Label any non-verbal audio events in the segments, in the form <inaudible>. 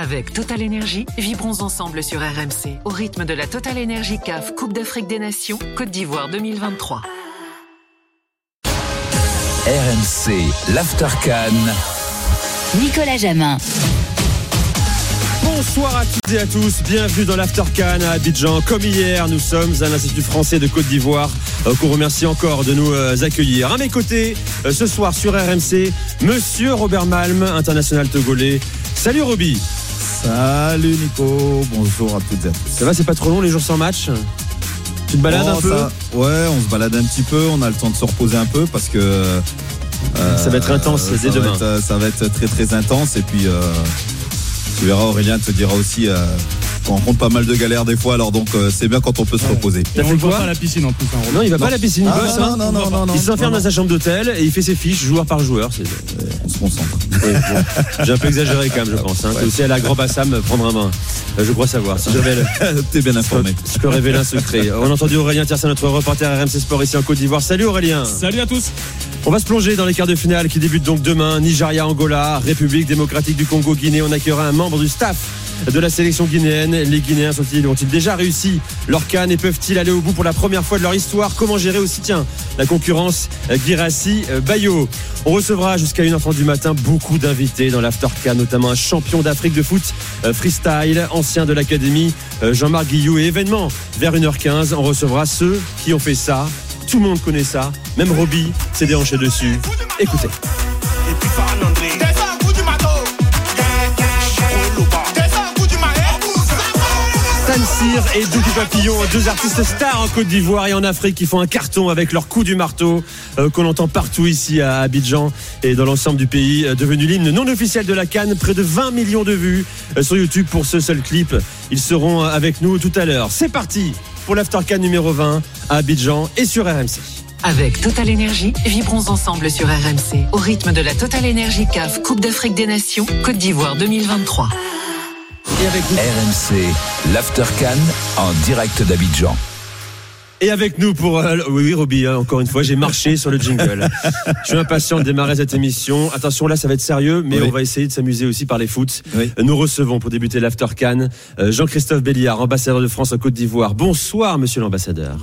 Avec Total Énergie, vibrons ensemble sur RMC au rythme de la Total Énergie CAF Coupe d'Afrique des Nations Côte d'Ivoire 2023. RMC, l'Aftercan. Nicolas Jamin. Bonsoir à toutes et à tous, bienvenue dans l'Aftercan à Abidjan. Comme hier, nous sommes à l'Institut français de Côte d'Ivoire euh, qu'on remercie encore de nous euh, accueillir. À mes côtés, euh, ce soir sur RMC, Monsieur Robert Malm, international togolais. Salut Roby. Salut Nico, bonjour à toutes et à tous. Ça va, c'est pas trop long les jours sans match Tu te balades Oh, un peu ça- Ouais, on se balade un petit peu, on a le temps de se reposer un peu parce que. euh, Ça va être intense ça dès va demain. être, euh, ça va être très très intense et puis euh, tu verras Aurélien te dira aussi euh, qu'on rencontre pas mal de galères des fois alors donc euh, c'est bien quand on peut se reposer. T'as fait quoi à la piscine en plus. hein. Non, il va pas à la piscine, il Ah, bosse, non, hein. non, non, non, non, Il s'enferme dans sa chambre d'hôtel et il fait ses fiches joueur par joueur. C'est- On se concentre. <laughs> Ouais, bon. J'ai un peu exagéré quand même, je pense. Hein. Aussi à la Grand Bassam prendre un bain. Euh, Je crois savoir. Si j'avais le- <laughs> T'es bien informé. Je peux révéler un secret. On a entendu Aurélien Tiersin, notre reporter RMC Sport ici en Côte d'Ivoire. Salut Aurélien. Salut à tous. On va se plonger dans les quarts de finale qui débutent donc demain. Nigeria, Angola, République démocratique du Congo, Guinée. On accueillera un membre du staff de la sélection guinéenne. Les Guinéens sont-ils, ont-ils déjà réussi leur canne et peuvent-ils aller au bout pour la première fois de leur histoire? Comment gérer aussi, tiens, la concurrence Guirassi, euh, Bayo? On recevra jusqu'à 1h30 du matin beaucoup d'invités dans l'After notamment un champion d'Afrique de foot euh, freestyle, ancien de l'académie, euh, Jean-Marc Guillou. Et événement, vers 1h15, on recevra ceux qui ont fait ça. Tout le monde connaît ça, même Roby s'est déhanché dessus. Écoutez. Stan Cyr et Doudou Papillon, deux artistes stars en Côte d'Ivoire et en Afrique qui font un carton avec leur coup du marteau euh, qu'on entend partout ici à Abidjan et dans l'ensemble du pays, euh, devenu l'hymne non officiel de la Cannes. Près de 20 millions de vues euh, sur YouTube pour ce seul clip. Ils seront avec nous tout à l'heure. C'est parti pour l'After Cannes numéro 20 à Abidjan et sur RMC. Avec Total Énergie, vibrons ensemble sur RMC au rythme de la Total Énergie CAF Coupe d'Afrique des Nations Côte d'Ivoire 2023. Et avec RMC, l'Aftercan en direct d'Abidjan. Et avec nous pour... euh, oui, oui, Roby, hein, encore une fois, j'ai marché sur le jingle. <laughs> Je suis impatient de démarrer cette émission. Attention, là, ça va être sérieux, mais Oui. on va essayer de s'amuser aussi par les foot. Oui. Nous recevons pour débuter l'After Can euh, Jean-Christophe Béliard, ambassadeur de France en Côte d'Ivoire. Bonsoir, monsieur l'ambassadeur.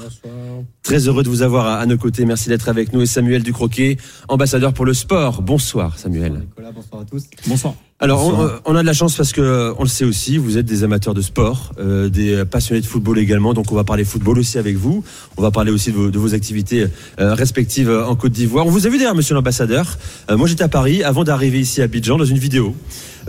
Très heureux de vous avoir à, à nos côtés. Merci d'être avec nous. Et Samuel Ducroquet, ambassadeur pour le sport. Bonsoir, Samuel. Nicolas, bonsoir à tous. Bonsoir. Alors, on, euh, on a de la chance parce que euh, on le sait aussi, vous êtes des amateurs de sport, euh, des passionnés de football également. Donc, on va parler football aussi avec vous. On va parler aussi de vos, de vos activités euh, respectives euh, en Côte d'Ivoire. On vous a vu d'ailleurs, monsieur l'ambassadeur. Euh, moi, j'étais à Paris avant d'arriver ici à Abidjan dans une vidéo.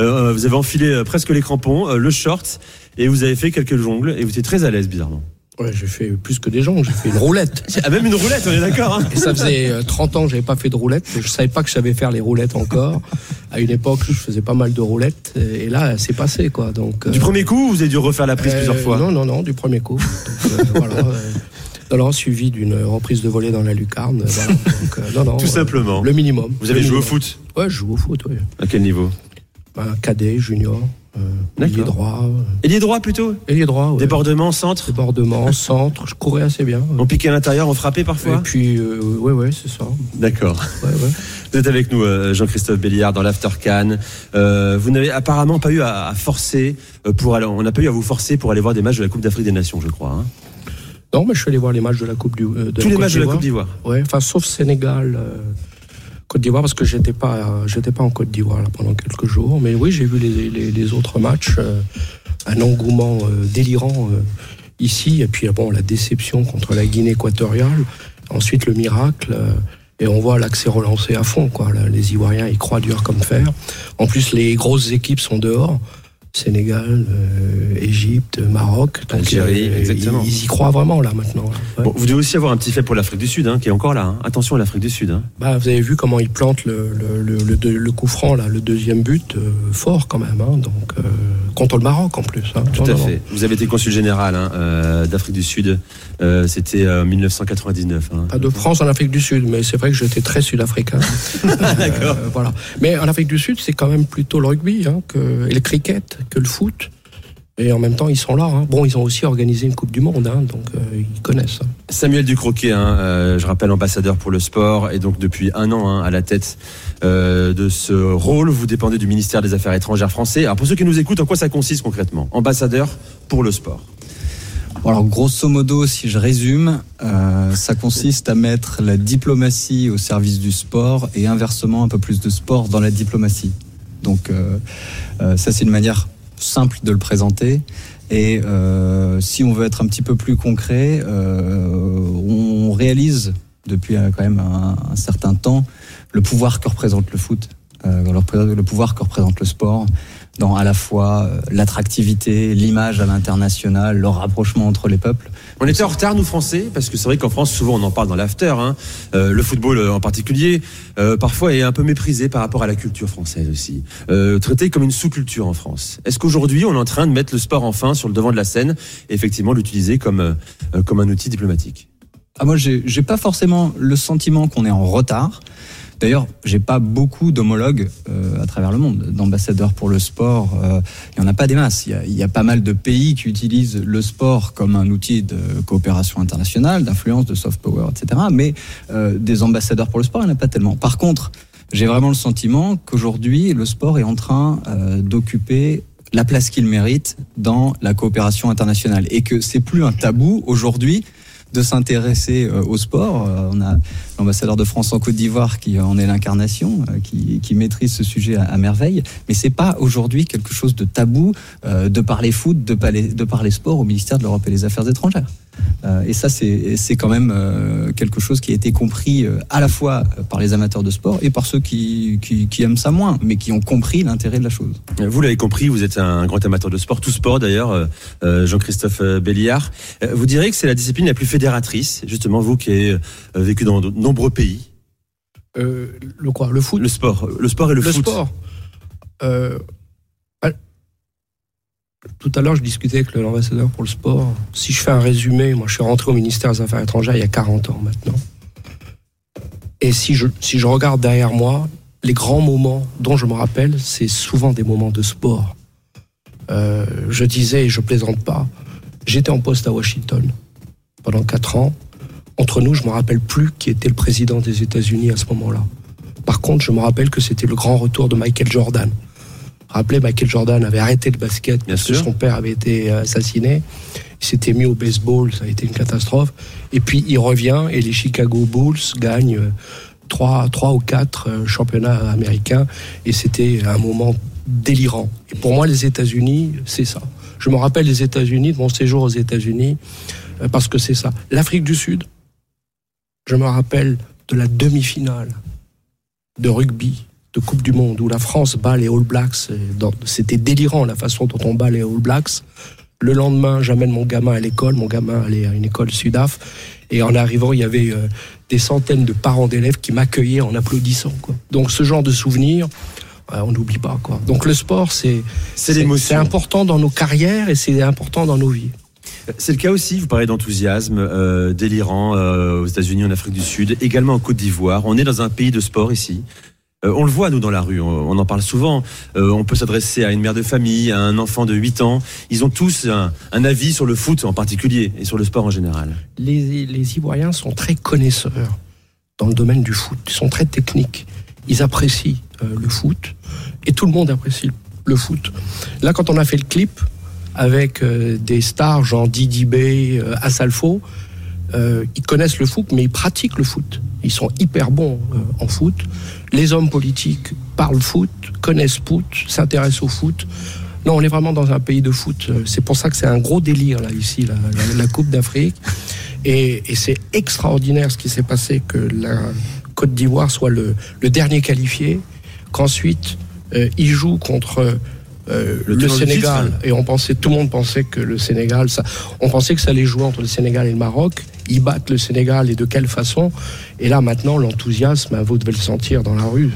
Euh, vous avez enfilé euh, presque les crampons, euh, le short, et vous avez fait quelques jongles. Et vous étiez très à l'aise, bizarrement. Ouais, j'ai fait plus que des jongles, j'ai fait une roulette. <laughs> Ah, même une roulette, on est d'accord. Hein ça faisait euh, 30 ans que j'avais pas fait de roulette. Je savais pas que je savais faire les roulettes encore. À une époque, je faisais pas mal de roulettes. Et là, c'est passé, quoi. Donc, euh, du premier coup, vous avez dû refaire la prise euh, plusieurs fois. Non, non, non, du premier coup. Donc, euh, <laughs> voilà. euh, non, suivi d'une reprise de volée dans la lucarne. voilà. Donc, euh, non, non, Tout euh, simplement. Le minimum. Vous avez joué au foot Ouais, je joue au foot, oui. À quel niveau? Un cadet, junior, euh. Ailier droit. euh, Ailier droit plutôt Ailier droit, ouais. Débordement, centre Débordement, centre. Je courais assez bien. On piquait à l'intérieur, on frappait parfois Et puis, euh, ouais, ouais, c'est ça. D'accord. Ouais, ouais. <laughs> Vous êtes avec nous, euh, Jean-Christophe Béliard, dans l'After Can. Euh, vous n'avez apparemment pas eu à, à forcer euh, pour aller. On n'a pas eu à vous forcer pour aller voir des matchs de la Coupe d'Afrique des Nations, je crois. hein. Non, mais je suis allé voir les matchs de la Coupe du. euh, de Tous les matchs de la. Coupe d'Ivoire. Ouais, enfin, sauf Sénégal, euh, Côte d'Ivoire, parce que j'étais pas, euh, j'étais pas en Côte d'Ivoire pendant quelques jours. Mais oui, j'ai vu les, les- autres matchs. euh, un engouement euh, délirant euh, ici. Et puis, bon, la déception contre la Guinée équatoriale. Ensuite, le miracle. et on voit l'accès relancé à fond. Quoi. Les Ivoiriens, ils croient dur comme fer. En plus, les grosses équipes sont dehors. Sénégal, euh, Égypte, Maroc. Donc, Algérie, euh, exactement. Ils, ils y croient vraiment là maintenant. là. Ouais. Bon, vous devez aussi avoir un petit fait pour l'Afrique du Sud, hein, qui est encore là. hein. Attention à l'Afrique du Sud. hein. Bah, vous avez vu comment ils plantent le, le, le, le deux- le coup franc, là, le deuxième but, euh, fort quand même. donc, contre le Maroc en plus. Tout Non, à non, non. fait. Vous avez été consul général euh, d'Afrique du Sud. Euh, C'était euh, 1999. hein. Pas de France en Afrique du Sud, mais c'est vrai que j'étais très sud-africain. <laughs> D'accord. Voilà. Mais en Afrique du Sud, c'est quand même plutôt le rugby que, et le cricket que le foot. Et en même temps, ils sont là. hein. Bon, ils ont aussi organisé une Coupe du Monde, hein, donc euh, ils connaissent. hein. Samuel Ducroquet, hein, euh, je rappelle ambassadeur pour le sport et donc depuis un an hein, à la tête euh, de ce rôle, vous dépendez du ministère des Affaires étrangères français. Alors pour ceux qui nous écoutent, en quoi ça consiste concrètement? Ambassadeur pour le sport. Alors grosso modo, si je résume, euh, ça consiste à mettre la diplomatie au service du sport et inversement un peu plus de sport dans la diplomatie. Donc euh, euh, ça c'est une manière simple de le présenter. Et euh, si on veut être un petit peu plus concret, euh, on réalise depuis euh, quand même un, un certain temps le pouvoir que représente le foot, euh, le le pouvoir que représente le sport dans à la fois euh, l'attractivité, l'image à l'international, le rapprochement entre les peuples. On était en retard, nous Français, parce que c'est vrai qu'en France, souvent on en parle dans l'after. Hein. Euh, le football euh, en particulier, euh, parfois est un peu méprisé par rapport à la culture française aussi. Euh, traité comme une sous-culture en France. Est-ce qu'aujourd'hui on est en train de mettre le sport enfin sur le devant de la scène et effectivement l'utiliser comme, euh, comme un outil diplomatique? Ah, moi, j'ai j'ai pas forcément le sentiment qu'on est en retard. D'ailleurs, j'ai pas beaucoup d'homologues euh, à travers le monde, d'ambassadeurs pour le sport. euh, Il y en a pas des masses. Il y a, pas mal de pays qui utilisent le sport comme un outil de coopération internationale, d'influence, de soft power, etc. Mais euh, des ambassadeurs pour le sport, il n'y en a pas tellement. Par contre, j'ai vraiment le sentiment qu'aujourd'hui, le sport est en train d'occuper la place qu'il mérite dans la coopération internationale et que c'est plus un tabou aujourd'hui de s'intéresser euh, au sport. Euh, on a l'ambassadeur de France en Côte d'Ivoire qui en est l'incarnation, euh, qui, maîtrise ce sujet à, à merveille. Mais c'est pas aujourd'hui quelque chose de tabou euh, de parler foot, de parler, de parler sport au ministère de l'Europe et des Affaires étrangères. Euh, et ça, c'est c'est quand même euh, quelque chose qui a été compris euh, à la fois par les amateurs de sport et par ceux qui, qui, qui aiment ça moins, mais qui ont compris l'intérêt de la chose. Vous l'avez compris, vous êtes un grand amateur de sport, tout sport d'ailleurs, Jean-Christophe Béliard. Vous direz que c'est la discipline la plus fédératrice, justement vous qui avez vécu dans de nombreux pays? Euh, le quoi? Le foot? Le sport, le sport et le, Le foot. sport. Euh, tout à l'heure, je discutais avec l'ambassadeur pour le sport. Si je fais un résumé, moi, je suis rentré au ministère des Affaires étrangères il y a 40 ans maintenant. Et si je, si je regarde derrière moi, les grands moments dont je me rappelle, c'est souvent des moments de sport. Euh, je disais, et je plaisante pas, j'étais en poste à Washington pendant 4 ans. Entre nous, je me rappelle plus qui était le président des États-Unis à ce moment-là. Par contre, je me rappelle que c'était le grand retour de Michael Jordan. Rappelez, Michael Jordan avait arrêté le basket Bien parce que son père avait été assassiné. Il s'était mis au baseball, ça a été une catastrophe. Et puis il revient et les Chicago Bulls gagnent euh, trois, trois ou quatre euh, championnats américains. Et c'était un moment délirant. Et pour moi, les États-Unis, c'est ça. Je me rappelle les États-Unis, de mon séjour aux États-Unis, euh, parce que c'est ça. L'Afrique du Sud, je me rappelle de la demi-finale de rugby de Coupe du Monde où la France bat les All Blacks. dans- C'était délirant la façon dont on bat les All Blacks. Le lendemain, j'amène mon gamin à l'école. Mon gamin allait à une école Sudaf. Et en arrivant, il y avait euh, des centaines de parents d'élèves qui m'accueillaient en applaudissant. Quoi. Donc ce genre de souvenirs, euh, on n'oublie pas. Quoi. Donc le sport, c'est important dans nos carrières et c'est important dans nos vies. C'est le cas aussi, vous parlez d'enthousiasme euh, délirant euh, aux États-Unis, en Afrique du Sud, également en Côte d'Ivoire. On est dans un pays de sport ici. Euh, on le voit, nous, dans la rue, on, en parle souvent. Euh, on peut s'adresser à une mère de famille, à un enfant de 8 ans. Ils ont tous un, avis sur le foot en particulier et sur le sport en général. les, Ivoiriens sont très connaisseurs dans le domaine du foot. Ils sont très techniques. Ils apprécient euh, le foot et tout le monde apprécie le foot. Là, quand on a fait le clip avec des stars genre Didi B, Asalfo, euh, ils connaissent le foot, mais ils pratiquent le foot. Ils sont hyper bons en foot. Les hommes politiques parlent foot, connaissent foot, s'intéressent au foot. Non, on est vraiment dans un pays de foot. C'est pour ça que c'est un gros délire là ici, la, Coupe d'Afrique. Et, c'est extraordinaire ce qui s'est passé que la Côte d'Ivoire soit le, le dernier qualifié, qu'ensuite euh, il joue contre euh, Le Sénégal. Et on pensait, tout le monde pensait que le Sénégal, ça, on pensait que ça allait jouer entre le Sénégal et le Maroc. Ils battent le Sénégal et de quelle façon? Et là maintenant, l'enthousiasme, vous devez le sentir dans la rue.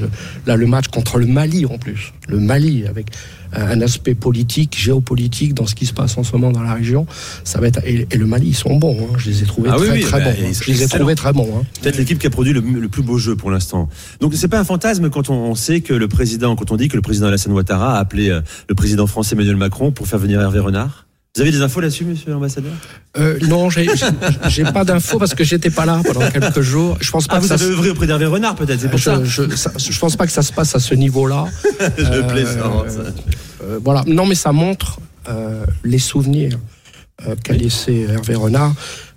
Là, le match contre le Mali en plus, le Mali avec un aspect politique, géopolitique dans ce qui se passe en ce moment dans la région. Ça va être et, et le Mali, ils sont bons. Hein. Je les ai trouvés Ah très oui, très bah, bons. hein. Je les ai trouvés très bons. hein. Peut-être l'équipe qui a produit le, le plus beau jeu pour l'instant. Donc c'est pas un fantasme quand on, on sait que le président, quand on dit que le président Alassane Ouattara a appelé euh, le président français Emmanuel Macron pour faire venir Hervé Renard? Vous avez des infos là-dessus, monsieur l'ambassadeur? Euh, non, j'ai pas d'infos parce que j'étais pas là pendant quelques jours. Je pense pas Ah, que vous ça. avez œuvré auprès d'Hervé Renard peut-être, c'est pour ça. je, ça- je pense pas que ça se passe à ce niveau-là. <laughs> Je Euh, plaisante. Euh, voilà. Non, mais ça montre euh, les souvenirs euh, qu'a laissé Hervé Renard.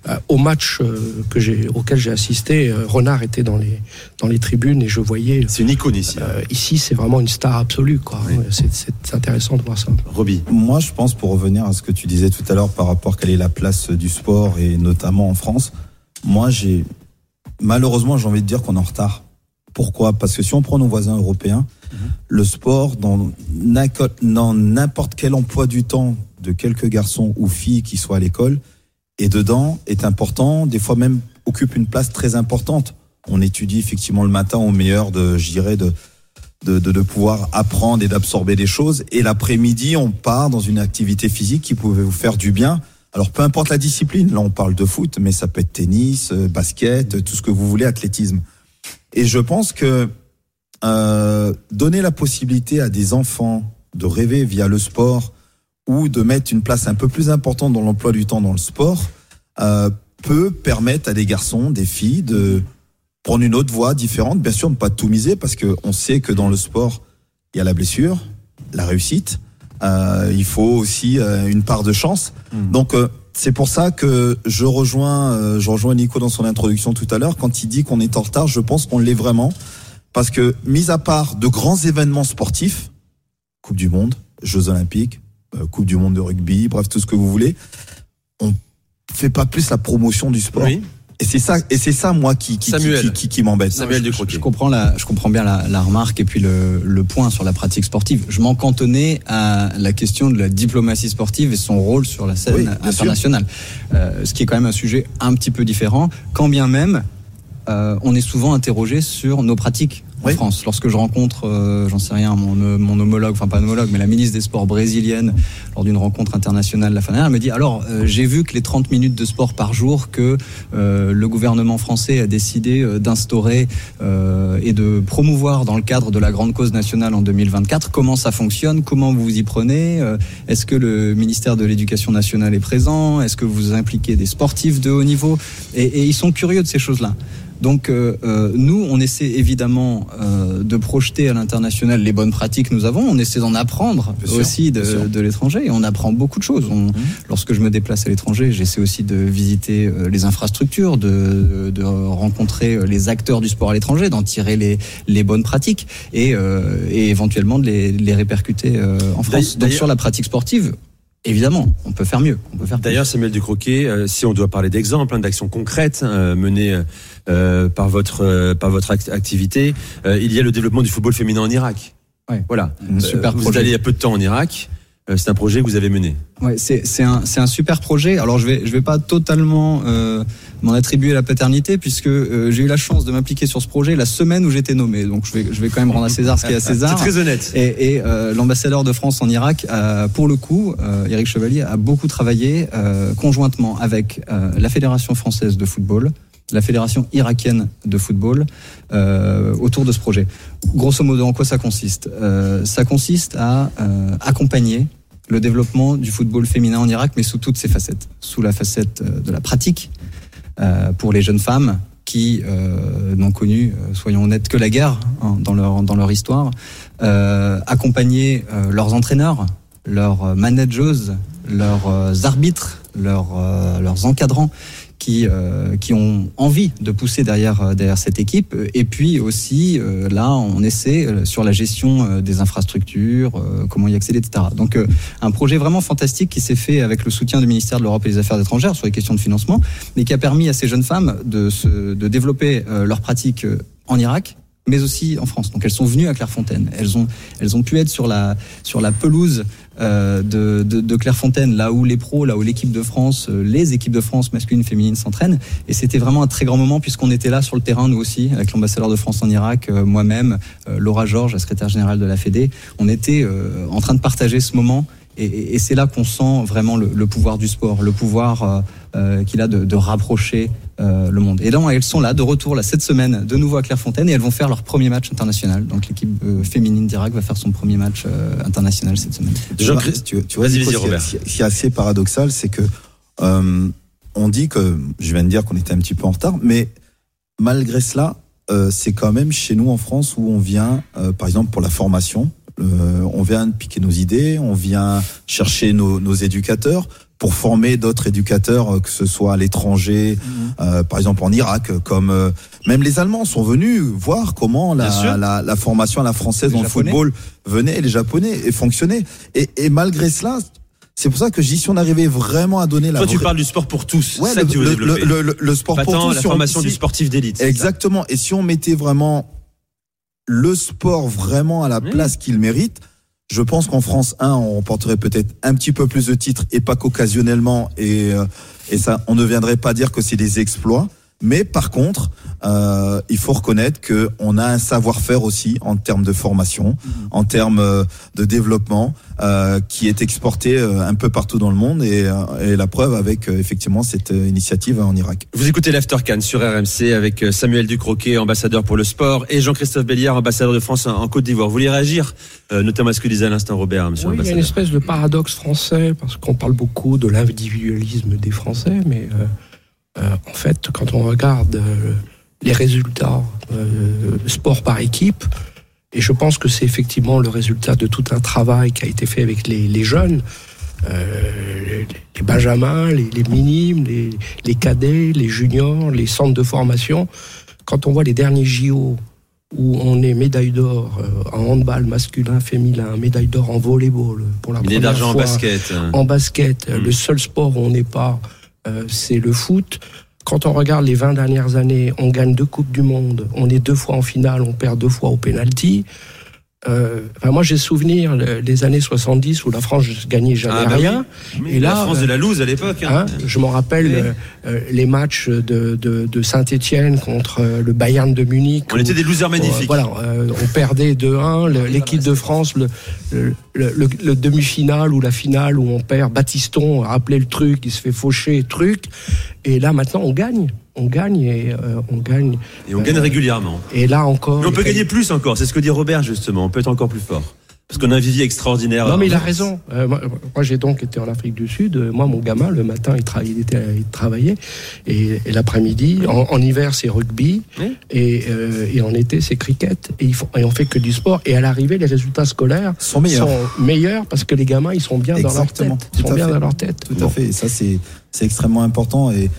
Euh, au match euh, que j'ai, auquel j'ai assisté, euh, Renard était dans les, dans les tribunes et je voyais. C'est une icône ici. hein. euh, ici, c'est vraiment une star absolue. Quoi. Oui. C'est, c'est intéressant de voir ça. Roby. Moi, je pense, pour revenir à ce que tu disais tout à l'heure par rapport à quelle est la place du sport et notamment en France, moi, j'ai malheureusement, j'ai envie de dire qu'on est en retard. Pourquoi? Parce que si on prend nos voisins européens, le sport, dans n'importe quel emploi du temps de quelques garçons ou filles qui soient à l'école, et dedans est important, des fois même occupe une place très importante. On étudie effectivement le matin au meilleur de, de, de, de, de pouvoir apprendre et d'absorber des choses. Et l'après-midi, on part dans une activité physique qui pouvait vous faire du bien. Alors peu importe la discipline, là on parle de foot, mais ça peut être tennis, euh, basket, euh, tout ce que vous voulez, athlétisme. Et je pense que euh, donner la possibilité à des enfants de rêver via le sport ou de mettre une place un peu plus importante dans l'emploi du temps dans le sport euh, peut permettre à des garçons, des filles de prendre une autre voie différente. Bien sûr, ne pas tout miser parce que on sait que dans le sport, il y a la blessure, la réussite. Euh, il faut aussi euh, une part de chance. Donc euh, c'est pour ça que je rejoins, euh, je rejoins Nico dans son introduction tout à l'heure quand il dit qu'on est en retard. Je pense qu'on l'est vraiment parce que mis à part de grands événements sportifs, Coupe du Monde, Jeux Olympiques, Coupe du Monde de rugby, bref tout ce que vous voulez, on fait pas plus la promotion du sport. Oui. Et c'est ça, et c'est ça moi qui qui, Samuel. qui, qui, qui m'embête. Samuel je, je comprends la, je comprends bien la, la remarque et puis le, le point sur la pratique sportive. Je m'en cantonnais à la question de la diplomatie sportive et son rôle sur la scène Oui, internationale. Euh, ce qui est quand même un sujet un petit peu différent, quand bien même euh, on est souvent interrogé sur nos pratiques en. France. Lorsque je rencontre, euh, j'en sais rien, mon, euh, mon homologue, enfin pas homologue, mais la ministre des Sports brésilienne lors d'une rencontre internationale la fin dernière, elle me dit alors euh, j'ai vu que les 30 minutes de sport par jour que euh, le gouvernement français a décidé euh, d'instaurer euh, et de promouvoir dans le cadre de la grande cause nationale en 2024. Comment ça fonctionne Comment vous vous y prenez Est-ce que le ministère de l'Éducation nationale est présent Est-ce que vous impliquez des sportifs de haut niveau et, et ils sont curieux de ces choses-là. Donc euh, euh, nous, on essaie évidemment euh, de projeter à l'international les bonnes pratiques que nous avons. On essaie d'en apprendre Bien aussi de, bien sûr. de l'étranger et on apprend beaucoup de choses. On, Lorsque je me déplace à l'étranger, j'essaie aussi de visiter euh, les infrastructures, de, de rencontrer les acteurs du sport à l'étranger, d'en tirer les, les bonnes pratiques et, euh, et éventuellement de les, de les répercuter euh, en France. Donc sur la pratique sportive, évidemment, on peut faire mieux. On peut faire plus. D'ailleurs, Samuel Ducroquet, euh, si on doit parler d'exemples, hein, d'actions concrètes euh, menées euh, par votre euh, par votre act- activité, euh, il y a le développement du football féminin en Irak. Ouais. Voilà. Super vous projet. allé il y a peu de temps en Irak. Euh, c'est un projet que vous avez mené. Ouais, c'est c'est un c'est un super projet. Alors je vais je vais pas totalement euh, m'en attribuer la paternité puisque euh, j'ai eu la chance de m'impliquer sur ce projet la semaine où j'étais nommé. Donc je vais je vais quand même rendre à César ce qui est à <laughs> C'est César. très honnête. Et, et euh, l'ambassadeur de France en Irak, pour le coup, euh, Eric Chevalier a beaucoup travaillé euh, conjointement avec euh, la Fédération française de football, la Fédération irakienne de football, euh, autour de ce projet. Grosso modo, en quoi ça consiste? Euh, Ça consiste à euh, accompagner le développement du football féminin en Irak, mais sous toutes ses facettes. Sous la facette euh, de la pratique, euh, pour les jeunes femmes qui euh, n'ont connu, soyons honnêtes, que la guerre hein, dans, leur, dans leur histoire, accompagner leurs entraîneurs, leurs managers, leurs arbitres, leurs, euh, leurs encadrants qui, euh, qui ont envie de pousser derrière, euh, derrière cette équipe. Et puis aussi, euh, là, on essaie euh, sur la gestion euh, des infrastructures, euh, comment y accéder, etc. Donc, un projet vraiment fantastique qui s'est fait avec le soutien du ministère de l'Europe et des Affaires étrangères sur les questions de financement, mais qui a permis à ces jeunes femmes de, se, de développer leurs pratiques euh, en Irak, mais aussi en France. Donc elles sont venues à Clairefontaine. Elles ont, elles ont pu être sur la, sur la pelouse euh, de, de, de, Clairefontaine, là où les pros, là où l'équipe de France, euh, les équipes de France masculines, féminines s'entraînent. Et c'était vraiment un très grand moment puisqu'on était là sur le terrain, nous aussi, avec l'ambassadeur de France en Irak, euh, moi-même, Laura Georges, la secrétaire générale de la Fédé. On était en train de partager ce moment. Et, et c'est là qu'on sent vraiment le, le, pouvoir du sport, le pouvoir qu'il a de, de rapprocher euh, le monde. Et donc elles sont là de retour là cette semaine de nouveau à Clairefontaine et elles vont faire leur premier match international. Donc l'équipe euh, féminine d'Irak va faire son premier match euh, international cette semaine. Jean tu, tu vois, vas-y, vas Robert. Ce qui est assez paradoxal, c'est que on dit que je viens de dire qu'on était un petit peu en retard, mais malgré cela, c'est quand même chez nous en France où on vient, par exemple pour la formation, on vient piquer nos idées, on vient chercher nos, nos éducateurs pour former d'autres éducateurs, euh, que ce soit à l'étranger, mhm. euh, par exemple en Irak, comme euh, même les Allemands sont venus voir comment la, la, la, formation à la française dans le football venait, les Japonais, et fonctionnait. Et, et malgré cela, c'est pour ça que dis si on arrivait vraiment à donner la. Toi, tu parles du sport pour tous. Ouais, le, le, le, le, sport pour tous. La formation du sportif d'élite. Exactement. Et si on mettait vraiment le sport vraiment à la place qu'il mérite, je pense qu'en France 1, on remporterait peut-être un petit peu plus de titres et pas qu'occasionnellement. Et, euh, et ça, on ne viendrait pas dire que c'est des exploits. Mais par contre, euh, il faut reconnaître que on a un savoir-faire aussi en termes de formation, mhm. en termes euh, de développement, euh, qui est exporté euh, un peu partout dans le monde et, et la preuve avec effectivement cette initiative en Irak. Vous écoutez l'After sur RMC avec Samuel Ducroquet, ambassadeur pour le sport, et Jean-Christophe Béliard, ambassadeur de France en Côte d'Ivoire. Vous voulez réagir, notamment à ce que disait à l'instant Robert, monsieur oui, Il y a une espèce de paradoxe français parce qu'on parle beaucoup de l'individualisme des Français, mais euh, en fait, quand on regarde euh, les résultats euh, sport par équipe, et je pense que c'est effectivement le résultat de tout un travail qui a été fait avec les, les jeunes, euh, les, benjamins, les, les minimes, les, les, cadets, les juniors, les centres de formation. Quand on voit les derniers JO où on est médaille d'or en handball masculin, féminin, médaille d'or en volleyball pour la première fois. en basket. En basket, hmm. le seul sport où on n'est pas euh, c'est le foot. Quand on regarde les 20 dernières années, on gagne deux Coupes du Monde, on est deux fois en finale, on perd deux fois au penalty. Euh, moi, j'ai souvenir des années 70 où la France gagnait jamais ah, bah rien. Et là, la France de la loose à l'époque. Hein. Hein, je m'en rappelle euh, euh, les matchs de, de, de Saint-Étienne contre le Bayern de Munich. On était des losers magnifiques. voilà, on perdait 2-1. L'équipe de France, le, le, le, demi-finale ou la finale où on perd, Batiston, rappelez le truc, il se fait faucher, truc. Et là, maintenant, on gagne on gagne et euh, on gagne. Et on gagne régulièrement. Et là encore. Mais on peut gagner plus encore. C'est ce que dit Robert justement. On peut être encore plus fort. Parce qu'on a un vivier extraordinaire. Non, mais il a raison. Euh, moi, j'ai donc été en Afrique du Sud. Moi, mon gamin, le matin, il, il, était, il travaillait. Et, l'après-midi, en, hiver, c'est rugby. Et, euh, et, en été, c'est cricket. Et, ils font, et on fait que du sport. Et à l'arrivée, les résultats scolaires sont meilleurs. sont meilleurs parce que les gamins, ils sont bien dans leur tête. Ils sont bien dans leur tête. Tout à fait. Et ça, c'est extrêmement important. Et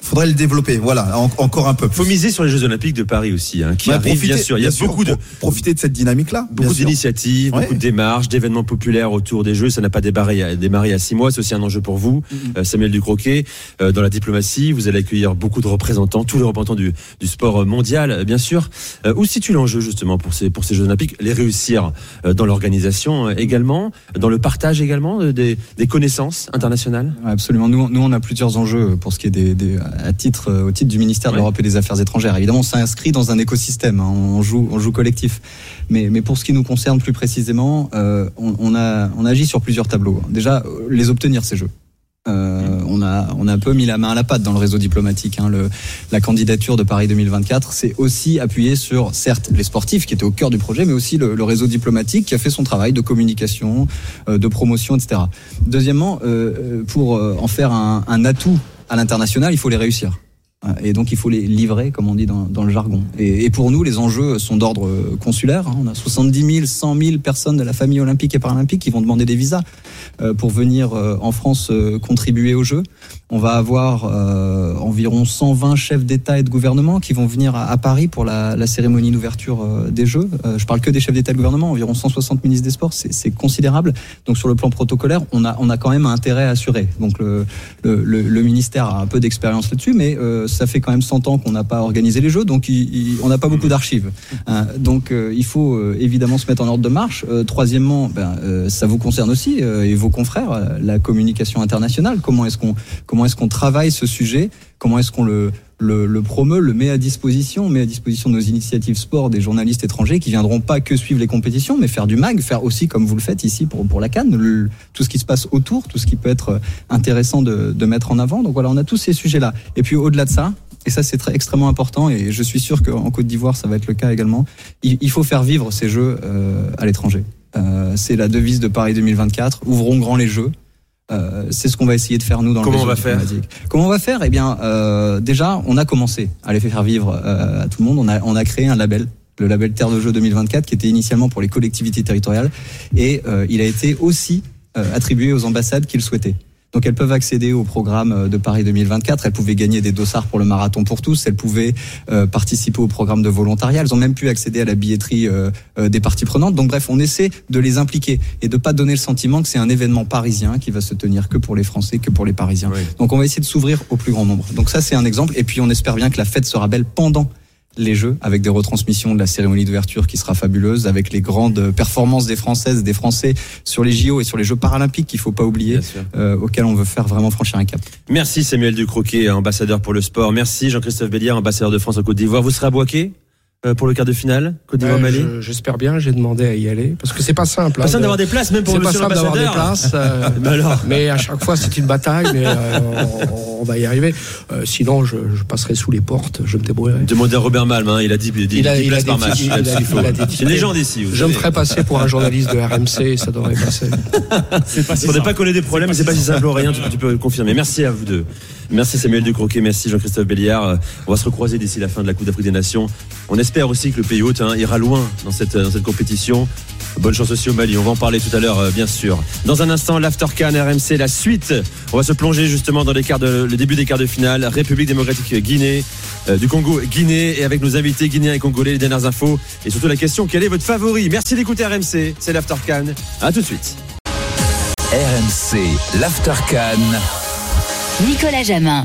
Faudrait le développer, voilà, encore un peu. Faut miser sur les Jeux Olympiques de Paris aussi, hein, qui arrivent bien sûr. Il y a beaucoup de profiter de cette dynamique-là, beaucoup d'initiatives, beaucoup de démarches, d'événements populaires autour des Jeux. Ça n'a pas démarré, à, démarré à six mois. C'est aussi un enjeu pour vous, mm-hmm. euh, Samuel Ducroquet. Euh, dans la diplomatie, vous allez accueillir beaucoup de représentants, tous les représentants du, du sport mondial, bien sûr. Euh, où situe l'enjeu justement pour ces pour ces Jeux Olympiques? Les réussir euh, dans l'organisation également, dans le partage également des, des connaissances internationales? Absolument. Nous, nous, on a plusieurs enjeux pour ce qui est des, des à titre, au titre du ministère de l'Europe et des Affaires étrangères. Évidemment, on s'inscrit dans un écosystème, hein, on, joue, on joue collectif. Mais, mais pour ce qui nous concerne plus précisément, euh, on, on, a, on agit sur plusieurs tableaux. Déjà, les obtenir, ces jeux. Euh, on, a, on a un peu mis la main à la pâte dans le réseau diplomatique. Hein. Le, la candidature de Paris 2024, c'est aussi appuyé sur, certes, les sportifs qui étaient au cœur du projet, mais aussi le, le réseau diplomatique qui a fait son travail de communication, euh, de promotion, etc. Deuxièmement, euh, pour en faire un, un atout à l'international, il faut les réussir. Et donc il faut les livrer, comme on dit dans, le jargon. Et, et, pour nous, les enjeux sont d'ordre consulaire. Hein. On a 70 000, 100 000 personnes de la famille olympique et paralympique qui vont demander des visas euh, pour venir euh, en France euh, contribuer aux Jeux. On va avoir euh, environ 120 chefs d'État et de gouvernement qui vont venir à, Paris pour la, cérémonie d'ouverture des Jeux. je parle que des chefs d'État et de gouvernement, environ 160 ministres des Sports, c'est considérable. Donc sur le plan protocolaire, on a, on a quand même un intérêt à assurer. Donc le, ministère a un peu d'expérience là-dessus, mais ça fait quand même 100 ans qu'on n'a pas organisé les Jeux, donc on n'a pas beaucoup d'archives. Hein, donc euh, il faut euh, évidemment se mettre en ordre de marche. Euh, troisièmement, ben, euh, ça vous concerne aussi euh, et vos confrères, euh, la communication internationale. Comment est-ce qu'on comment est-ce qu'on travaille ce sujet Comment est-ce qu'on le promeut, le met à disposition, on met à disposition de nos initiatives sport des journalistes étrangers qui viendront pas que suivre les compétitions, mais faire du mag, faire aussi comme vous le faites ici pour, pour la Cannes, tout ce qui se passe autour, tout ce qui peut être euh, intéressant de, mettre en avant. Donc voilà, on a tous ces sujets-là. Et puis au-delà de ça, et ça c'est extrêmement important, et je suis sûr qu'en Côte d'Ivoire ça va être le cas également, il, il faut faire vivre ces jeux euh, à l'étranger. Euh, c'est la devise de Paris 2024. Ouvrons grand les jeux. Euh, c'est ce qu'on va essayer de faire nous dans Comment le on va réseau faire. Comment on va faire? Eh bien, euh, déjà, on a commencé à les faire vivre euh, à tout le monde. On a, on a créé un label, le label Terre de Jeux 2024, qui était initialement pour les collectivités territoriales, et euh, il a été aussi euh, attribué aux ambassades qui le souhaitaient. Donc elles peuvent accéder au programme euh, de Paris 2024, elles pouvaient gagner des dossards pour le marathon pour tous, elles pouvaient euh, participer au programme de volontariat, elles ont même pu accéder à la billetterie euh, euh, des parties prenantes. Donc bref, on essaie de les impliquer et de pas donner le sentiment que c'est un événement parisien qui va se tenir que pour les Français, que pour les Parisiens. Oui. Donc on va essayer de s'ouvrir au plus grand nombre. Donc ça c'est un exemple et puis on espère bien que la fête sera belle pendant les Jeux, avec des retransmissions de la cérémonie d'ouverture qui sera fabuleuse, avec les grandes performances des Françaises, des Français sur les JO et sur les Jeux paralympiques qu'il faut pas oublier, euh, auxquels on veut faire vraiment franchir un cap. Merci Samuel Ducroquet, ambassadeur pour le sport. Merci Jean-Christophe Béliard, ambassadeur de France en Côte d'Ivoire. Vous serez à Boaké? Pour le quart de finale Côte Euh, je- J'espère bien, j'ai demandé à y aller. Parce que c'est pas simple. hein, Pas simple de- d'avoir des places, même pour C'est pas monsieur simple d'avoir des l'ambassadeur. places. euh, Mais <laughs> alors mais à chaque fois, c'est une bataille, mais euh, on, on va y arriver. Euh, sinon, je, je passerai sous les portes, je me débrouillerai. Demandez à Robert Malm, hein, il a dit, il a dit Il a- 10 il a places par des match. titres, il a- Là-dessus, il faut- il a des C'est une légende ici. vous Je me ferai passer pour un journaliste de RMC, ça devrait passer. <laughs> Faudrait pas qu'on ait des problèmes, mais c'est pas si simple, rien, tu, tu peux le confirmer. Merci à vous deux. Merci Samuel Ducroquet, merci Jean-Christophe Béliard. Euh, On va se recroiser d'ici la fin de la Coupe d'Afrique des Nations. On espère aussi que le pays hôte hein, ira loin dans cette, dans cette compétition. Bonne chance aussi au Mali, on va en parler tout à l'heure, euh, bien sûr. Dans un instant, l'Aftercan RMC, la suite. On va se plonger justement dans les quarts de, le début des quarts de finale. République démocratique Guinée, euh, du Congo, Guinée, et avec nos invités guinéens et congolais, les dernières infos. Et surtout la question, quel est votre favori? Merci d'écouter RMC, c'est l'Aftercan. À tout de suite. RMC, l'Aftercan. Nicolas Jamin.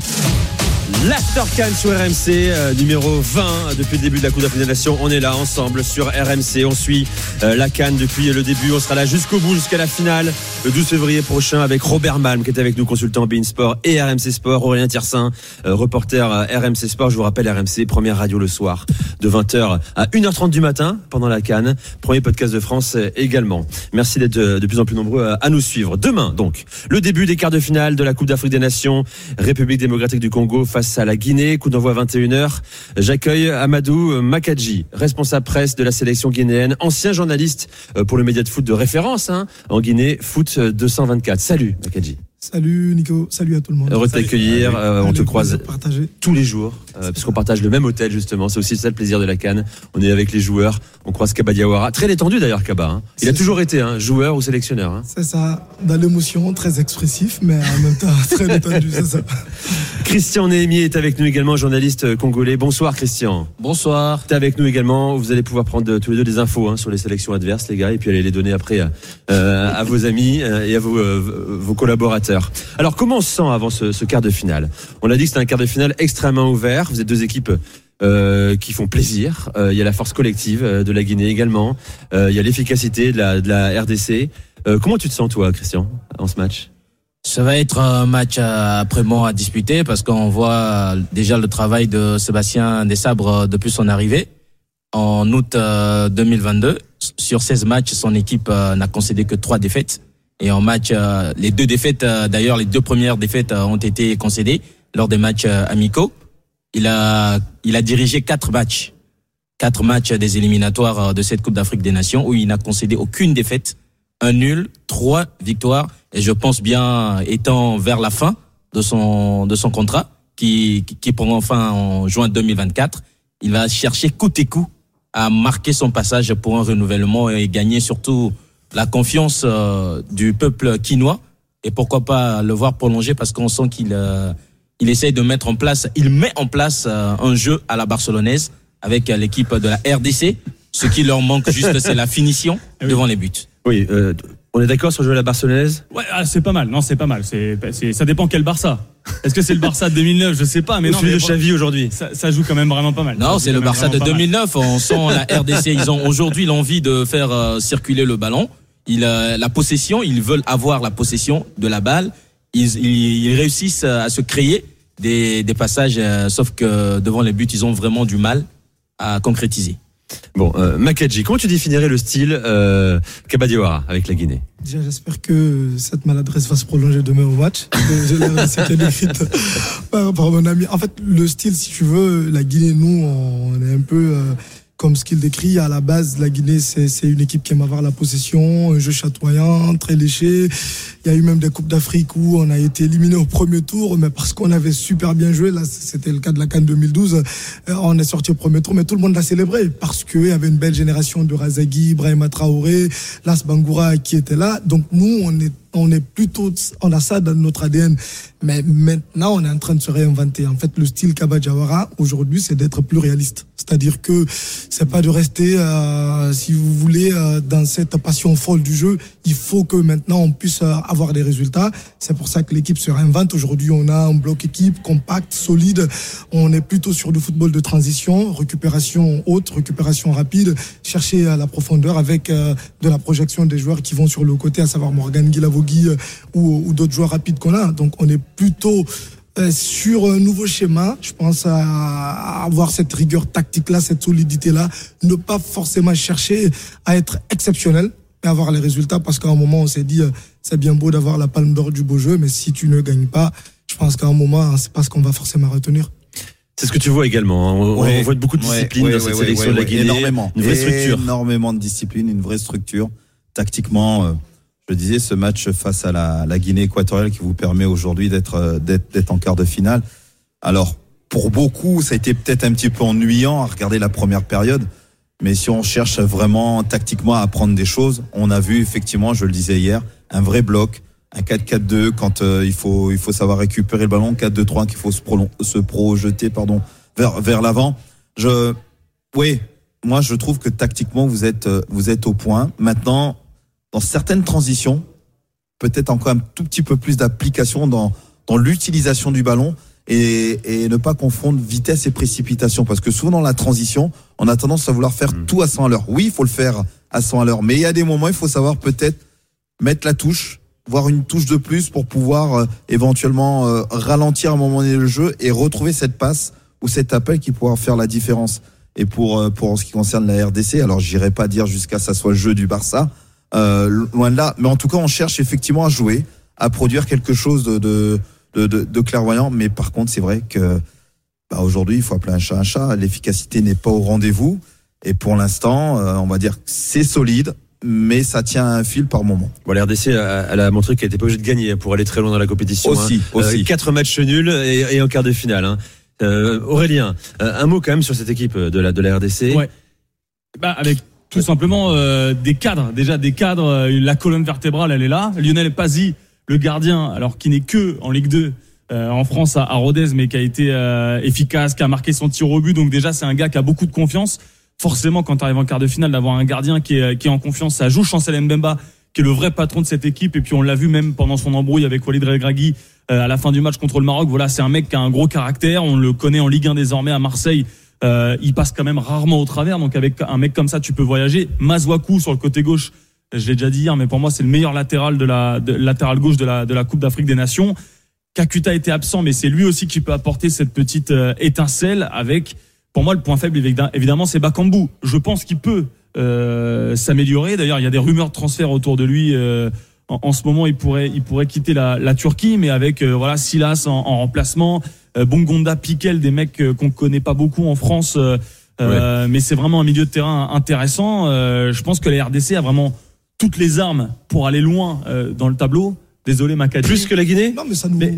L'Aftercan sur RMC, euh, numéro 20 depuis le début de la Coupe d'Afrique des Nations. On est là ensemble sur RMC. On suit euh, la Cannes depuis le début. On sera là jusqu'au bout, jusqu'à la finale, le 12 février prochain avec Robert Malm qui est avec nous, consultant Bein Sport et RMC Sport. Aurélien Tiersin, euh, reporter euh, RMC Sport. Je vous rappelle RMC, première radio le soir de 20h à 1h30 du matin pendant la Cannes. Premier podcast de France euh, également. Merci d'être euh, de plus en plus nombreux à nous suivre. Demain, donc, le début des quarts de finale de la Coupe d'Afrique des Nations. République démocratique du Congo face à la Guinée. Coup d'envoi 21h. J'accueille Amadou Makadji, responsable presse de la sélection guinéenne, ancien journaliste euh, pour le média de foot de référence hein, en Guinée, Foot 224. Salut Makadji. Salut Nico, salut à tout le monde. Heureux de t'accueillir. Euh, on te croise partagé. tous les jours, euh, parce qu'on partage le même hôtel justement. C'est aussi ça le plaisir de la Cannes. On est avec les joueurs. On croise Kaba Diawara. Très détendu d'ailleurs Kaba. hein. Il a toujours été hein, joueur ou sélectionneur. hein. C'est ça, dans l'émotion, très expressif, mais en même temps <laughs> très détendu, c'est ça. Christian Néhémier est avec nous également, journaliste congolais. Bonsoir Christian. Bonsoir. T'es avec nous également. Vous allez pouvoir prendre tous les deux des infos hein, sur les sélections adverses, les gars, et puis aller les donner après euh, euh, à vos amis euh, et à vos, euh, vos collaborateurs. Alors, comment on se sent avant ce, quart de finale? On a dit que c'était un quart de finale extrêmement ouvert. Vous êtes deux équipes. euh, qui font plaisir. Euh, Il y a la force collective euh, de la Guinée également. Il y a l'efficacité de la, RDC. Comment tu te sens toi, Christian, en ce match? Ça va être un match euh, vraiment à disputer parce qu'on voit déjà le travail de Sébastien Desabres depuis son arrivée en août euh, 2022. Sur 16 matchs, son équipe n'a concédé que trois défaites. Et en match, euh, les deux défaites, euh, d'ailleurs, les deux premières défaites euh, ont été concédées lors des matchs amicaux. Il a, il a dirigé quatre matchs, quatre matchs des éliminatoires de cette Coupe d'Afrique des Nations où il n'a concédé aucune défaite, un nul, trois victoires. Et je pense bien, étant vers la fin de son de son contrat, qui qui, qui prend fin en juin 2024, il va chercher coûte et coût à marquer son passage pour un renouvellement et gagner surtout la confiance euh, du peuple quinois et pourquoi pas le voir prolonger parce qu'on sent qu'il euh, il essaye de mettre en place, il met en place euh, un jeu à la barcelonaise avec euh, l'équipe de la RDC. Ce qui leur manque juste, c'est la finition <laughs> devant les buts. Oui, euh, On est d'accord sur jouer à la Barcelonaise? Ouais, ah, c'est pas mal. Non, c'est pas mal. C'est, c'est- ça dépend quel Barça. Est-ce que c'est le Barça de 2009 Je sais pas, mais Ou non. celui mais de Xavi aujourd'hui ça, ça joue quand même vraiment pas mal. Non, c'est le Barça de vraiment pas mal. 2009. On sent la <laughs> RDC. Ils ont aujourd'hui l'envie de faire euh, circuler le ballon. Ils, euh, la possession, ils veulent avoir la possession de la balle. Ils, ils, ils réussissent à se créer des, des passages, euh, sauf que devant les buts, ils ont vraiment du mal à concrétiser. Bon, euh, Makadji, comment tu définirais le style euh, Kabadiawara avec la Guinée? Déjà, j'espère que cette maladresse va se prolonger demain au match. <laughs> Est écrite <laughs> par, par mon ami. En fait, le style, si tu veux, la Guinée, nous, on est un peu euh, comme ce qu'il décrit. À la base, la Guinée, c'est une équipe qui aime avoir la possession, un jeu chatoyant, très léché. Il y a eu même des Coupes d'Afrique où on a été éliminé au premier tour, mais parce qu'on avait super bien joué, là, c'était le cas de la Cannes 2012, euh, on est sorti au premier tour, mais tout le monde l'a célébré parce qu'il y avait une belle génération de Razagui, Ibrahima Traoré, Las Bangoura qui était là. Donc nous, on est on est plutôt, on a ça dans notre ADN. Mais maintenant, on est en train de se réinventer. En fait, le style Kaba Jawara, aujourd'hui, c'est d'être plus réaliste. C'est-à-dire que c'est pas de rester, euh, si vous voulez, euh, dans cette passion folle du jeu. Il faut que maintenant, on puisse euh, avoir des résultats. C'est pour ça que l'équipe se réinvente. Aujourd'hui, on a un bloc équipe compact, solide. On est plutôt sur du football de transition, récupération haute, récupération rapide, chercher à la profondeur avec de la projection des joueurs qui vont sur le côté, à savoir Morgan Guilavogui euh, ou, ou d'autres joueurs rapides qu'on a. Donc on est plutôt euh, sur un nouveau schéma. Je pense à, avoir cette rigueur tactique-là, cette solidité-là. Ne pas forcément chercher à être exceptionnel, mais avoir les résultats parce qu'à un moment on s'est dit euh, c'est bien beau d'avoir la palme d'or du beau jeu, mais si tu ne gagnes pas, je pense qu'à un moment hein, c'est pas ce qu'on va forcément retenir. C'est ce que tu vois également. hein. On, Ouais. on voit beaucoup de discipline ouais, dans ouais, cette ouais, sélection ouais, de la Guinée. Énormément. Une vraie structure. Énormément de discipline, une vraie structure. Tactiquement, euh, je disais, ce match face à la, la Guinée équatoriale qui vous permet aujourd'hui d'être euh, d'être d'être en quart de finale. Alors, pour beaucoup, ça a été peut-être un petit peu ennuyant à regarder la première période. Mais si on cherche vraiment tactiquement à apprendre des choses, on a vu effectivement, je le disais hier, un vrai bloc, un 4-4-2 quand euh, il faut il faut savoir récupérer le ballon, 4-2-3 qu'il faut se, se projeter pardon vers vers l'avant. Je oui, moi je trouve que tactiquement vous êtes euh, vous êtes au point. Maintenant, dans certaines transitions, peut-être encore un tout petit peu plus d'application dans dans l'utilisation du ballon et, et ne pas confondre vitesse et précipitation parce que souvent dans la transition, on a tendance à vouloir faire tout à 100 à l'heure. Oui, il faut le faire à 100 à l'heure, mais il y a des moments, il faut savoir peut-être mettre la touche, voire une touche de plus pour pouvoir euh, éventuellement euh, ralentir à un moment donné le jeu et retrouver cette passe ou cet appel qui pourra faire la différence. Et pour euh, pour ce qui concerne la RDC, alors j'irai pas dire jusqu'à ça soit le jeu du Barça, euh, loin de là, mais en tout cas on cherche effectivement à jouer, à produire quelque chose de de de, de, de clairvoyant. Mais par contre, c'est vrai que bah, aujourd'hui, il faut appeler un chat un chat. L'efficacité n'est pas au rendez-vous. Et pour l'instant, euh, on va dire que c'est solide, mais ça tient un fil par moment. Bon, la RDC, euh, elle a montré qu'elle n'était pas obligée de gagner pour aller très loin dans la compétition. Aussi, hein. aussi. Euh, quatre matchs nuls et, et en quart de finale. hein. Euh, Aurélien, euh, un mot quand même sur cette équipe de la, de la RDC. Ouais. Bah, avec tout simplement euh, des cadres, déjà des cadres, euh, la colonne vertébrale, elle est là. Lionel Pazzi, le gardien, alors qui n'est que en Ligue 2 euh, en France à, à Rodez, mais qui a été euh, efficace, qui a marqué son tir au but. Donc déjà, c'est un gars qui a beaucoup de confiance. Forcément, quand tu arrives en quart de finale, d'avoir un gardien qui est, qui est en confiance, ça joue Chancel Mbemba, qui est le vrai patron de cette équipe. Et puis on l'a vu même pendant son embrouille avec Walid Regragui euh, à la fin du match contre le Maroc. Voilà, c'est un mec qui a un gros caractère. On le connaît en Ligue 1 désormais à Marseille. Euh, il passe quand même rarement au travers. Donc avec un mec comme ça, tu peux voyager. Mazouakou sur le côté gauche, je l'ai déjà dit hier, mais pour moi c'est le meilleur latéral de la de, gauche de la Coupe d'Afrique des Nations. Kakuta était absent, mais c'est lui aussi qui peut apporter cette petite euh, étincelle avec. Pour moi, le point faible, évidemment, c'est Bakambu. Je pense qu'il peut euh, s'améliorer. D'ailleurs, il y a des rumeurs de transfert autour de lui. En, en ce moment, il pourrait, il pourrait quitter la, la Turquie, mais avec euh, voilà Silas en, en remplacement, euh, Bongonda, Piquel, des mecs euh, qu'on connaît pas beaucoup en France. euh, euh, Mais c'est vraiment un milieu de terrain intéressant. Euh, je pense que la RDC a vraiment toutes les armes pour aller loin euh, dans le tableau. Désolé, Macadie. Plus que la Guinée Non, mais ça nous. Mais-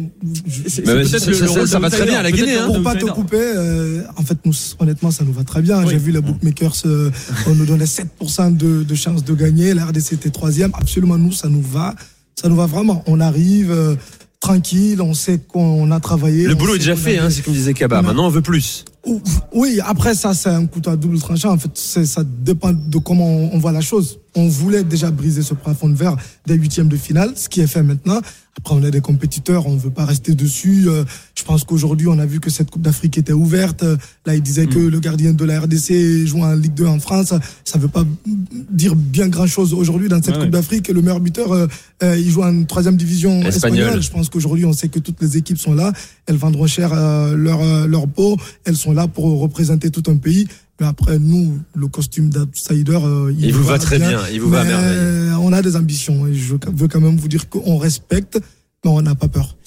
C'est Mais c'est ça- le- ça- le rôle ça va très bien à la Guinée, hein. Pour pas te couper, euh, en fait, nous, honnêtement, ça nous va très bien. Oui. J'ai vu la bookmakers, euh, on nous donnait 7% de, de chances de gagner. La RDC était troisième. Absolument, nous, ça nous va. Ça nous va vraiment. On arrive euh, tranquille, on sait qu'on a travaillé. Le boulot est déjà fait, hein, c'est comme disait Kaba. Maintenant, on veut plus. Ou- Oui, après ça, c'est un couteau à double tranchant. En fait, ça dépend de comment on voit la chose. On voulait déjà briser ce plafond de verre des huitièmes de finale, ce qui est fait maintenant. Après, on est des compétiteurs, on ne veut pas rester dessus. Euh, pense qu'aujourd'hui, on a vu que cette Coupe d'Afrique était ouverte. Là, il disait que le gardien de la RDC joue en Ligue 2 en France. Ça ne veut pas dire bien grand-chose aujourd'hui dans cette Ouais, Coupe ouais. d'Afrique. Le meilleur buteur, euh, euh, il joue en troisième division Espagnol. espagnole. Je pense qu'aujourd'hui, on sait que toutes les équipes sont là. Elles vendront cher euh, leur, euh, leur peau. Elles sont là pour représenter tout un pays. Mais après, nous, le costume d'outsider, euh, Il vous va très bien, il vous va à merveille. On a des ambitions. Et je veux quand même vous dire qu'on respecte, on n'a pas peur. <laughs>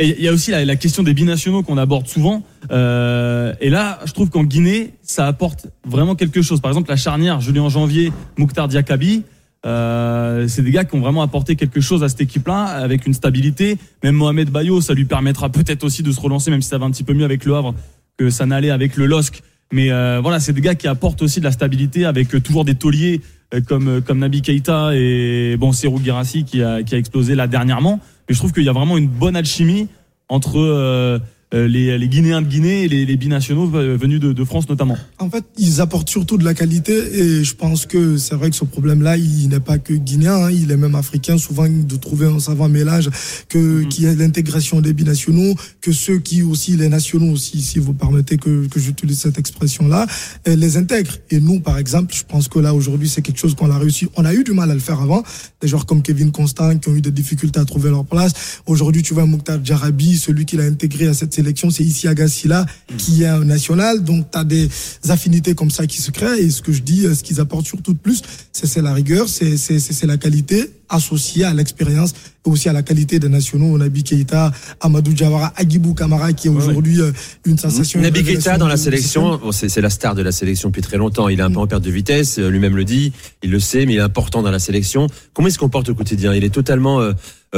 Il y a aussi la, question des binationaux qu'on aborde souvent. Euh, et là, je trouve qu'en Guinée, ça apporte vraiment quelque chose. Par exemple, la charnière Julien Janvier, Mouktar Diakabi, euh, c'est des gars qui ont vraiment apporté quelque chose à cette équipe-là, avec une stabilité. Même Mohamed Bayo, ça lui permettra peut-être aussi de se relancer, même si ça va un petit peu mieux avec le Havre que ça n'allait avec le LOSC. Mais euh, voilà, c'est des gars qui apportent aussi de la stabilité avec toujours des tauliers comme comme Nabi Keita et bon Serou Girassi qui a qui a explosé là dernièrement. Mais je trouve qu'il y a vraiment une bonne alchimie entre euh, les, les Guinéens de Guinée et les, les binationaux euh, venus de, de France notamment. En fait, ils apportent surtout de la qualité et je pense que c'est vrai que ce problème-là, il n'est pas que guinéen, hein, il est même africain. Souvent, de trouver un savant mélange que qui est l'intégration des binationaux, que ceux qui aussi les nationaux aussi, si vous permettez que que j'utilise cette expression-là, euh, les intègrent. Et nous, par exemple, je pense que là aujourd'hui, c'est quelque chose qu'on a réussi. On a eu du mal à le faire avant. Des joueurs comme Kevin Constant qui ont eu des difficultés à trouver leur place. Aujourd'hui, tu vois Mouktar Djarabi, celui qui l'a intégré à cette sélection, c'est Issi Agassila qui est un national. Donc, tu as des affinités comme ça qui se créent. Et ce que je dis, euh, ce qu'ils apportent surtout de plus, c'est la rigueur, c'est la qualité associée à l'expérience et aussi à la qualité des nationaux. Nabi Keita, Amadou Diawara, Agibou Kamara qui est aujourd'hui euh, une sensation. Nabi Keita dans la sélection, bon, c'est la star de la sélection depuis très longtemps. Il est un peu en perte de vitesse, euh, lui-même le dit, il le sait, mais il est important dans la sélection. Comment il se comporte au quotidien? Il est totalement euh,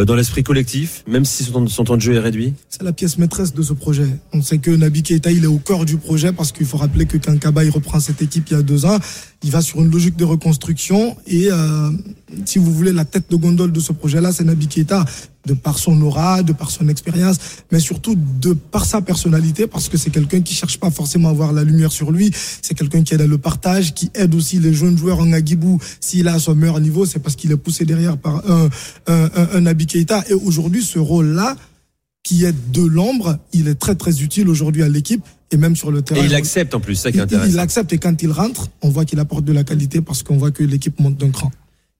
dans l'esprit collectif, même si son temps, de jeu est réduit. C'est la pièce maîtresse de ce projet. On sait que Nabi Keita, est au cœur du projet parce qu'il faut rappeler que quand Kaba il reprend cette équipe il y a deux ans, il va sur une logique de reconstruction et euh, si vous voulez la tête de gondole de ce projet-là, c'est Nabi Keita de par son aura, de par son expérience, mais surtout de par sa personnalité, parce que c'est quelqu'un qui cherche pas forcément à avoir la lumière sur lui. C'est quelqu'un qui aide à le partage, qui aide aussi les jeunes joueurs en Agibou. S'il à son meilleur niveau, c'est parce qu'il est poussé derrière par un Nabi Keita. Et aujourd'hui, ce rôle-là, qui est de l'ombre, il est très très utile aujourd'hui à l'équipe et même sur le terrain. Et il accepte en plus, c'est ça qui est Il- intéressant. Il accepte et quand il rentre, on voit qu'il apporte de la qualité parce qu'on voit que l'équipe monte d'un cran.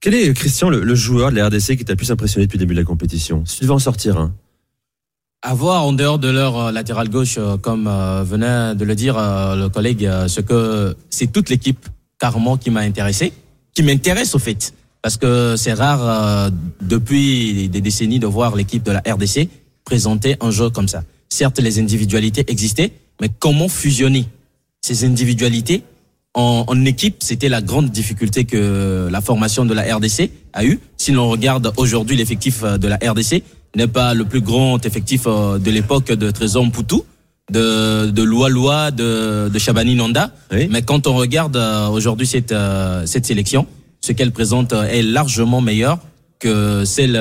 Quel est, Christian, le, le joueur de la RDC qui t'a le plus impressionné depuis le début de la compétition? Si tu devais en sortir un. avoir en dehors de leur euh, latéral gauche, euh, comme euh, venait de le dire euh, le collègue, euh, ce que c'est toute l'équipe carrément qui m'a intéressé, qui m'intéresse au fait, parce que c'est rare euh, depuis des décennies de voir l'équipe de la RDC présenter un jeu comme ça. Certes, les individualités existaient, mais comment fusionner ces individualités en, en équipe, c'était la grande difficulté que la formation de la RDC a eu. Si l'on regarde aujourd'hui l'effectif euh, de la RDC, n'est pas le plus grand effectif euh, de l'époque de Trésor Poutou, de, de Loa de, de Shabani Nanda. Mais quand on regarde euh, aujourd'hui cette, cette sélection, ce qu'elle présente est largement meilleur que celle